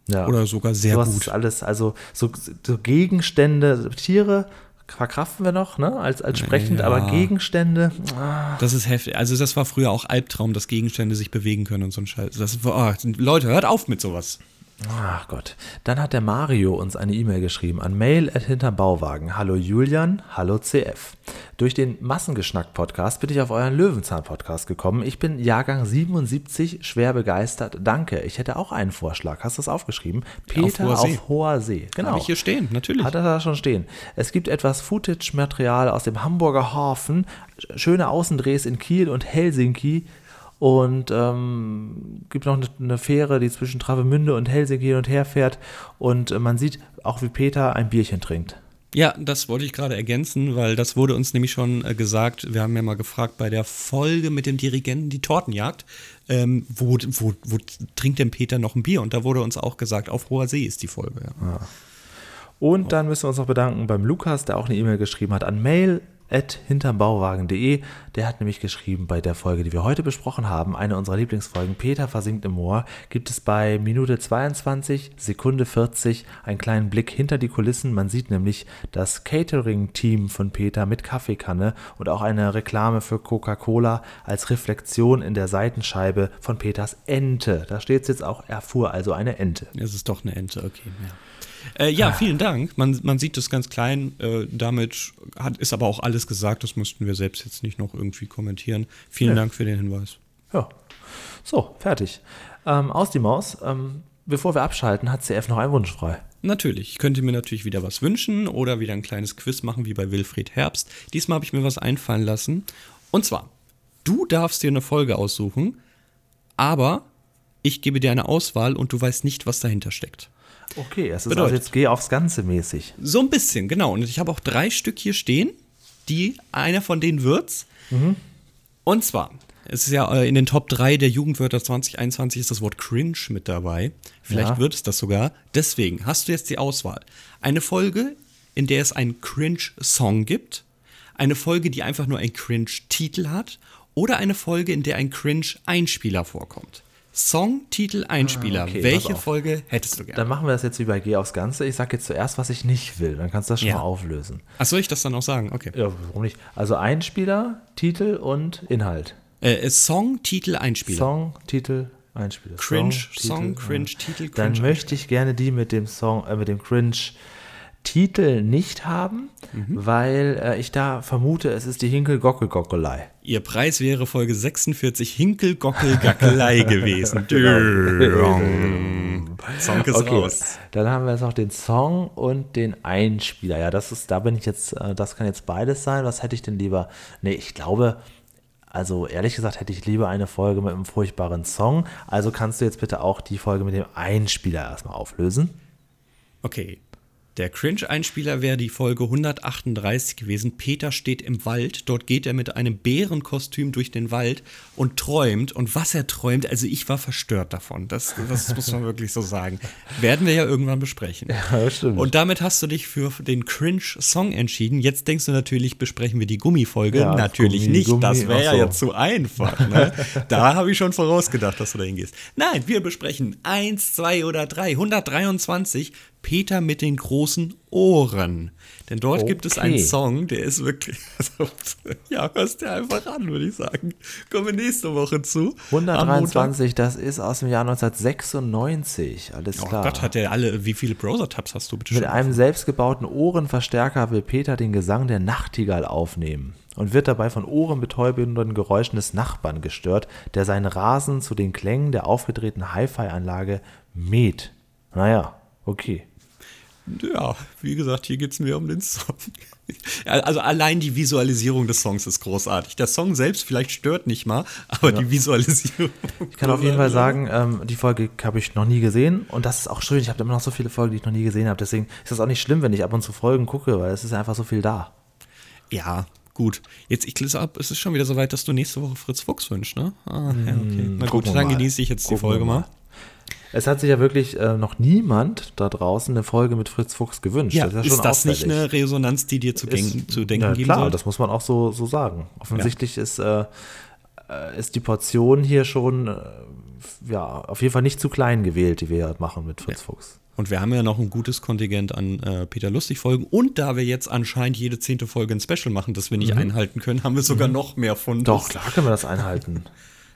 Ja. Oder sogar sehr Sowas gut. Alles, also so, so Gegenstände, Tiere, verkraften wir noch, ne? Als, als sprechend, ja. aber Gegenstände. Ah. Das ist heftig. Also, das war früher auch Albtraum, dass Gegenstände sich bewegen können und so ein Scheiß. Das, oh, Leute, hört auf mit sowas. Ach Gott. Dann hat der Mario uns eine E-Mail geschrieben an mail at hinterbauwagen. Hallo Julian, hallo CF. Durch den Massengeschnack-Podcast bin ich auf euren Löwenzahn-Podcast gekommen. Ich bin Jahrgang 77, schwer begeistert. Danke. Ich hätte auch einen Vorschlag. Hast du das aufgeschrieben? Peter auf hoher See. Hoher See. Genau. Habe ich hier stehen, natürlich. Hat er da schon stehen. Es gibt etwas Footage-Material aus dem Hamburger Hafen, schöne Außendrehs in Kiel und Helsinki. Und ähm, gibt noch eine, eine Fähre, die zwischen Travemünde und Helsinki hin und her fährt. Und äh, man sieht auch, wie Peter ein Bierchen trinkt. Ja, das wollte ich gerade ergänzen, weil das wurde uns nämlich schon äh, gesagt. Wir haben ja mal gefragt bei der Folge mit dem Dirigenten die Tortenjagd, ähm, wo, wo, wo, trinkt denn Peter noch ein Bier? Und da wurde uns auch gesagt, auf hoher See ist die Folge. Ja. Ja. Und dann müssen wir uns noch bedanken beim Lukas, der auch eine E-Mail geschrieben hat an mail hinterbauwagen.de. Der hat nämlich geschrieben bei der Folge, die wir heute besprochen haben, eine unserer Lieblingsfolgen, Peter versinkt im Moor, gibt es bei Minute 22, Sekunde 40 einen kleinen Blick hinter die Kulissen. Man sieht nämlich das Catering-Team von Peter mit Kaffeekanne und auch eine Reklame für Coca-Cola als Reflexion in der Seitenscheibe von Peters Ente. Da steht es jetzt auch, er fuhr also eine Ente. Es ist doch eine Ente, okay. Ja. Äh, ja, vielen Dank. Man, man sieht das ganz klein. Äh, damit hat, ist aber auch alles gesagt. Das mussten wir selbst jetzt nicht noch irgendwie kommentieren. Vielen ja. Dank für den Hinweis. Ja. So, fertig. Ähm, aus die Maus. Ähm, bevor wir abschalten, hat CF noch einen Wunsch frei. Natürlich. Ich könnte mir natürlich wieder was wünschen oder wieder ein kleines Quiz machen wie bei Wilfried Herbst. Diesmal habe ich mir was einfallen lassen. Und zwar, du darfst dir eine Folge aussuchen, aber ich gebe dir eine Auswahl und du weißt nicht, was dahinter steckt. Okay, es ist also bedeutet. also jetzt geh aufs Ganze mäßig. So ein bisschen, genau. Und ich habe auch drei Stück hier stehen, die einer von denen wird's. Mhm. Und zwar, es ist ja äh, in den Top 3 der Jugendwörter 2021 ist das Wort cringe mit dabei. Vielleicht ja. wird es das sogar. Deswegen hast du jetzt die Auswahl. Eine Folge, in der es einen Cringe-Song gibt, eine Folge, die einfach nur einen Cringe-Titel hat oder eine Folge, in der ein Cringe-Einspieler vorkommt. Song, Titel, Einspieler. Ah, okay, Welche Folge hättest du gerne? Dann machen wir das jetzt wie bei G aufs Ganze. Ich sage jetzt zuerst, was ich nicht will. Dann kannst du das schon ja. mal auflösen. Ach, soll ich das dann auch sagen? Okay. Ja, warum nicht? Also Einspieler, Titel und Inhalt. Äh, äh Song, Titel, Einspieler. Song, Titel, Einspieler. Cringe, Song, Titel, Cringe, ja. Titel, Cringe. Dann möchte ich gerne die mit dem Song, äh, mit dem Cringe. Titel nicht haben, mhm. weil äh, ich da vermute, es ist die Hinkel-Gockel-Gockelei. Ihr Preis wäre Folge 46 Hinkel, Gockel, Gackelei <laughs> gewesen. Genau. Song ist okay. raus. Dann haben wir jetzt noch den Song und den Einspieler. Ja, das ist, da bin ich jetzt, äh, das kann jetzt beides sein. Was hätte ich denn lieber? Nee, ich glaube, also ehrlich gesagt hätte ich lieber eine Folge mit einem furchtbaren Song. Also kannst du jetzt bitte auch die Folge mit dem Einspieler erstmal auflösen. Okay, der Cringe-Einspieler wäre die Folge 138 gewesen. Peter steht im Wald. Dort geht er mit einem Bärenkostüm durch den Wald und träumt. Und was er träumt, also ich war verstört davon. Das, das muss man wirklich so sagen. Werden wir ja irgendwann besprechen. Ja, stimmt. Und damit hast du dich für den Cringe-Song entschieden. Jetzt denkst du natürlich, besprechen wir die Gummifolge. Ja, natürlich Gummi, nicht. Gummi, das wäre ja so. jetzt zu einfach. Ne? <laughs> da habe ich schon vorausgedacht, dass du da hingehst. Nein, wir besprechen eins, zwei oder drei. 123. Peter mit den großen Ohren. Denn dort gibt es einen Okay. Song, der ist wirklich. <laughs> Also, ja, hörst dir einfach an, würde ich sagen. Kommen wir nächste Woche zu. Am Montag. 123, das ist aus dem Jahr 1996. Alles Oh klar. Gott, hat der alle. Wie viele Browser-Tabs hast du bitte Mit einem selbstgebauten Ohrenverstärker will Peter den Gesang der Nachtigall aufnehmen und wird dabei von ohrenbetäubenden Geräuschen des Nachbarn gestört, der seinen Rasen zu den Klängen der aufgedrehten Hi-Fi-Anlage mäht. Naja, okay. Ja, wie gesagt, hier geht es mir um den Song. Ja, Also allein die Visualisierung des Songs ist großartig. Der Song selbst vielleicht stört nicht mal, aber die Visualisierung. Ich kann auf jeden Fall sagen, ähm, die Folge habe ich noch nie gesehen und das ist auch schön. Ich habe immer noch so viele Folgen, die ich noch nie gesehen habe. Deswegen ist das auch nicht schlimm, wenn ich ab und zu Folgen gucke, weil es ist einfach so viel da. Ja, gut. Jetzt, ich lese ab, es ist schon wieder soweit, dass du nächste Woche Fritz Fuchs wünschst, ne? Ah, ja, okay. Na gut, gucken dann mal. genieße ich jetzt die Gucken Folge wir mal. mal. Es hat sich ja wirklich äh, noch niemand da draußen eine Folge mit Fritz Fuchs gewünscht. Ja, ja ist schon das nicht auffällig. eine Resonanz, die dir zu, Ist- denken, zu denken ja, geben klar, soll? das muss man auch so, so sagen. Offensichtlich ist, äh, äh, ist die Portion hier schon äh, ja, auf jeden Fall nicht zu klein gewählt, die wir hier machen mit Fritz Fuchs. Und wir haben ja noch ein gutes Kontingent an äh, Peter Lustig-Folgen. Und da wir jetzt anscheinend jede zehnte Folge ein Special machen, das wir nicht einhalten können, haben wir sogar noch mehr von. Mhm. Doch, klar können wir das einhalten. <laughs>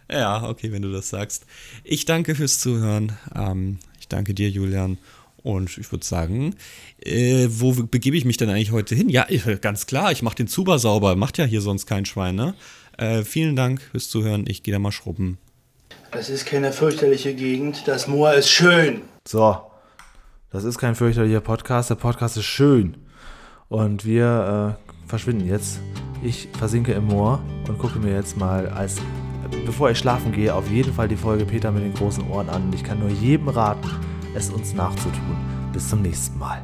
Ja, okay, wenn du das sagst. Ich danke fürs Zuhören. Ähm, ich danke dir, Julian. Und ich würde sagen, äh, wo begebe ich mich denn eigentlich heute hin? Ja, ganz klar, ich mache den Zuber sauber. Macht ja hier sonst kein Schwein, ne? Äh, vielen Dank fürs Zuhören. Ich gehe da mal schrubben. Das ist keine fürchterliche Gegend. Das Moor ist schön. So, das ist kein fürchterlicher Podcast. Der Podcast ist schön. Und wir äh, verschwinden jetzt. Ich versinke im Moor und gucke mir jetzt mal als, bevor ich schlafen gehe, auf jeden Fall die Folge Peter mit den großen Ohren an. Und ich kann nur jedem raten, es uns nachzutun. Bis zum nächsten Mal.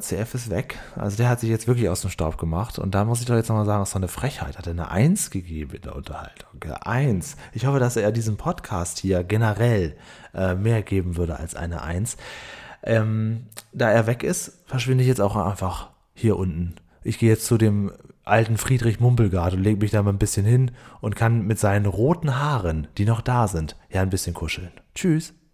CF ist weg. Also der hat sich jetzt wirklich aus dem Staub gemacht. Und da muss ich doch jetzt nochmal sagen, das ist doch eine Frechheit. Hat er eine Eins gegeben in der Unterhaltung. Eine Eins. Ich hoffe, dass er diesem Podcast hier generell äh, mehr geben würde als eine Eins. Ähm, da er weg ist, verschwinde ich jetzt auch einfach hier unten. Ich gehe jetzt zu dem alten Friedrich Mumpelgard und lege mich da mal ein bisschen hin und kann mit seinen roten Haaren, die noch da sind, ja ein bisschen kuscheln. Tschüss.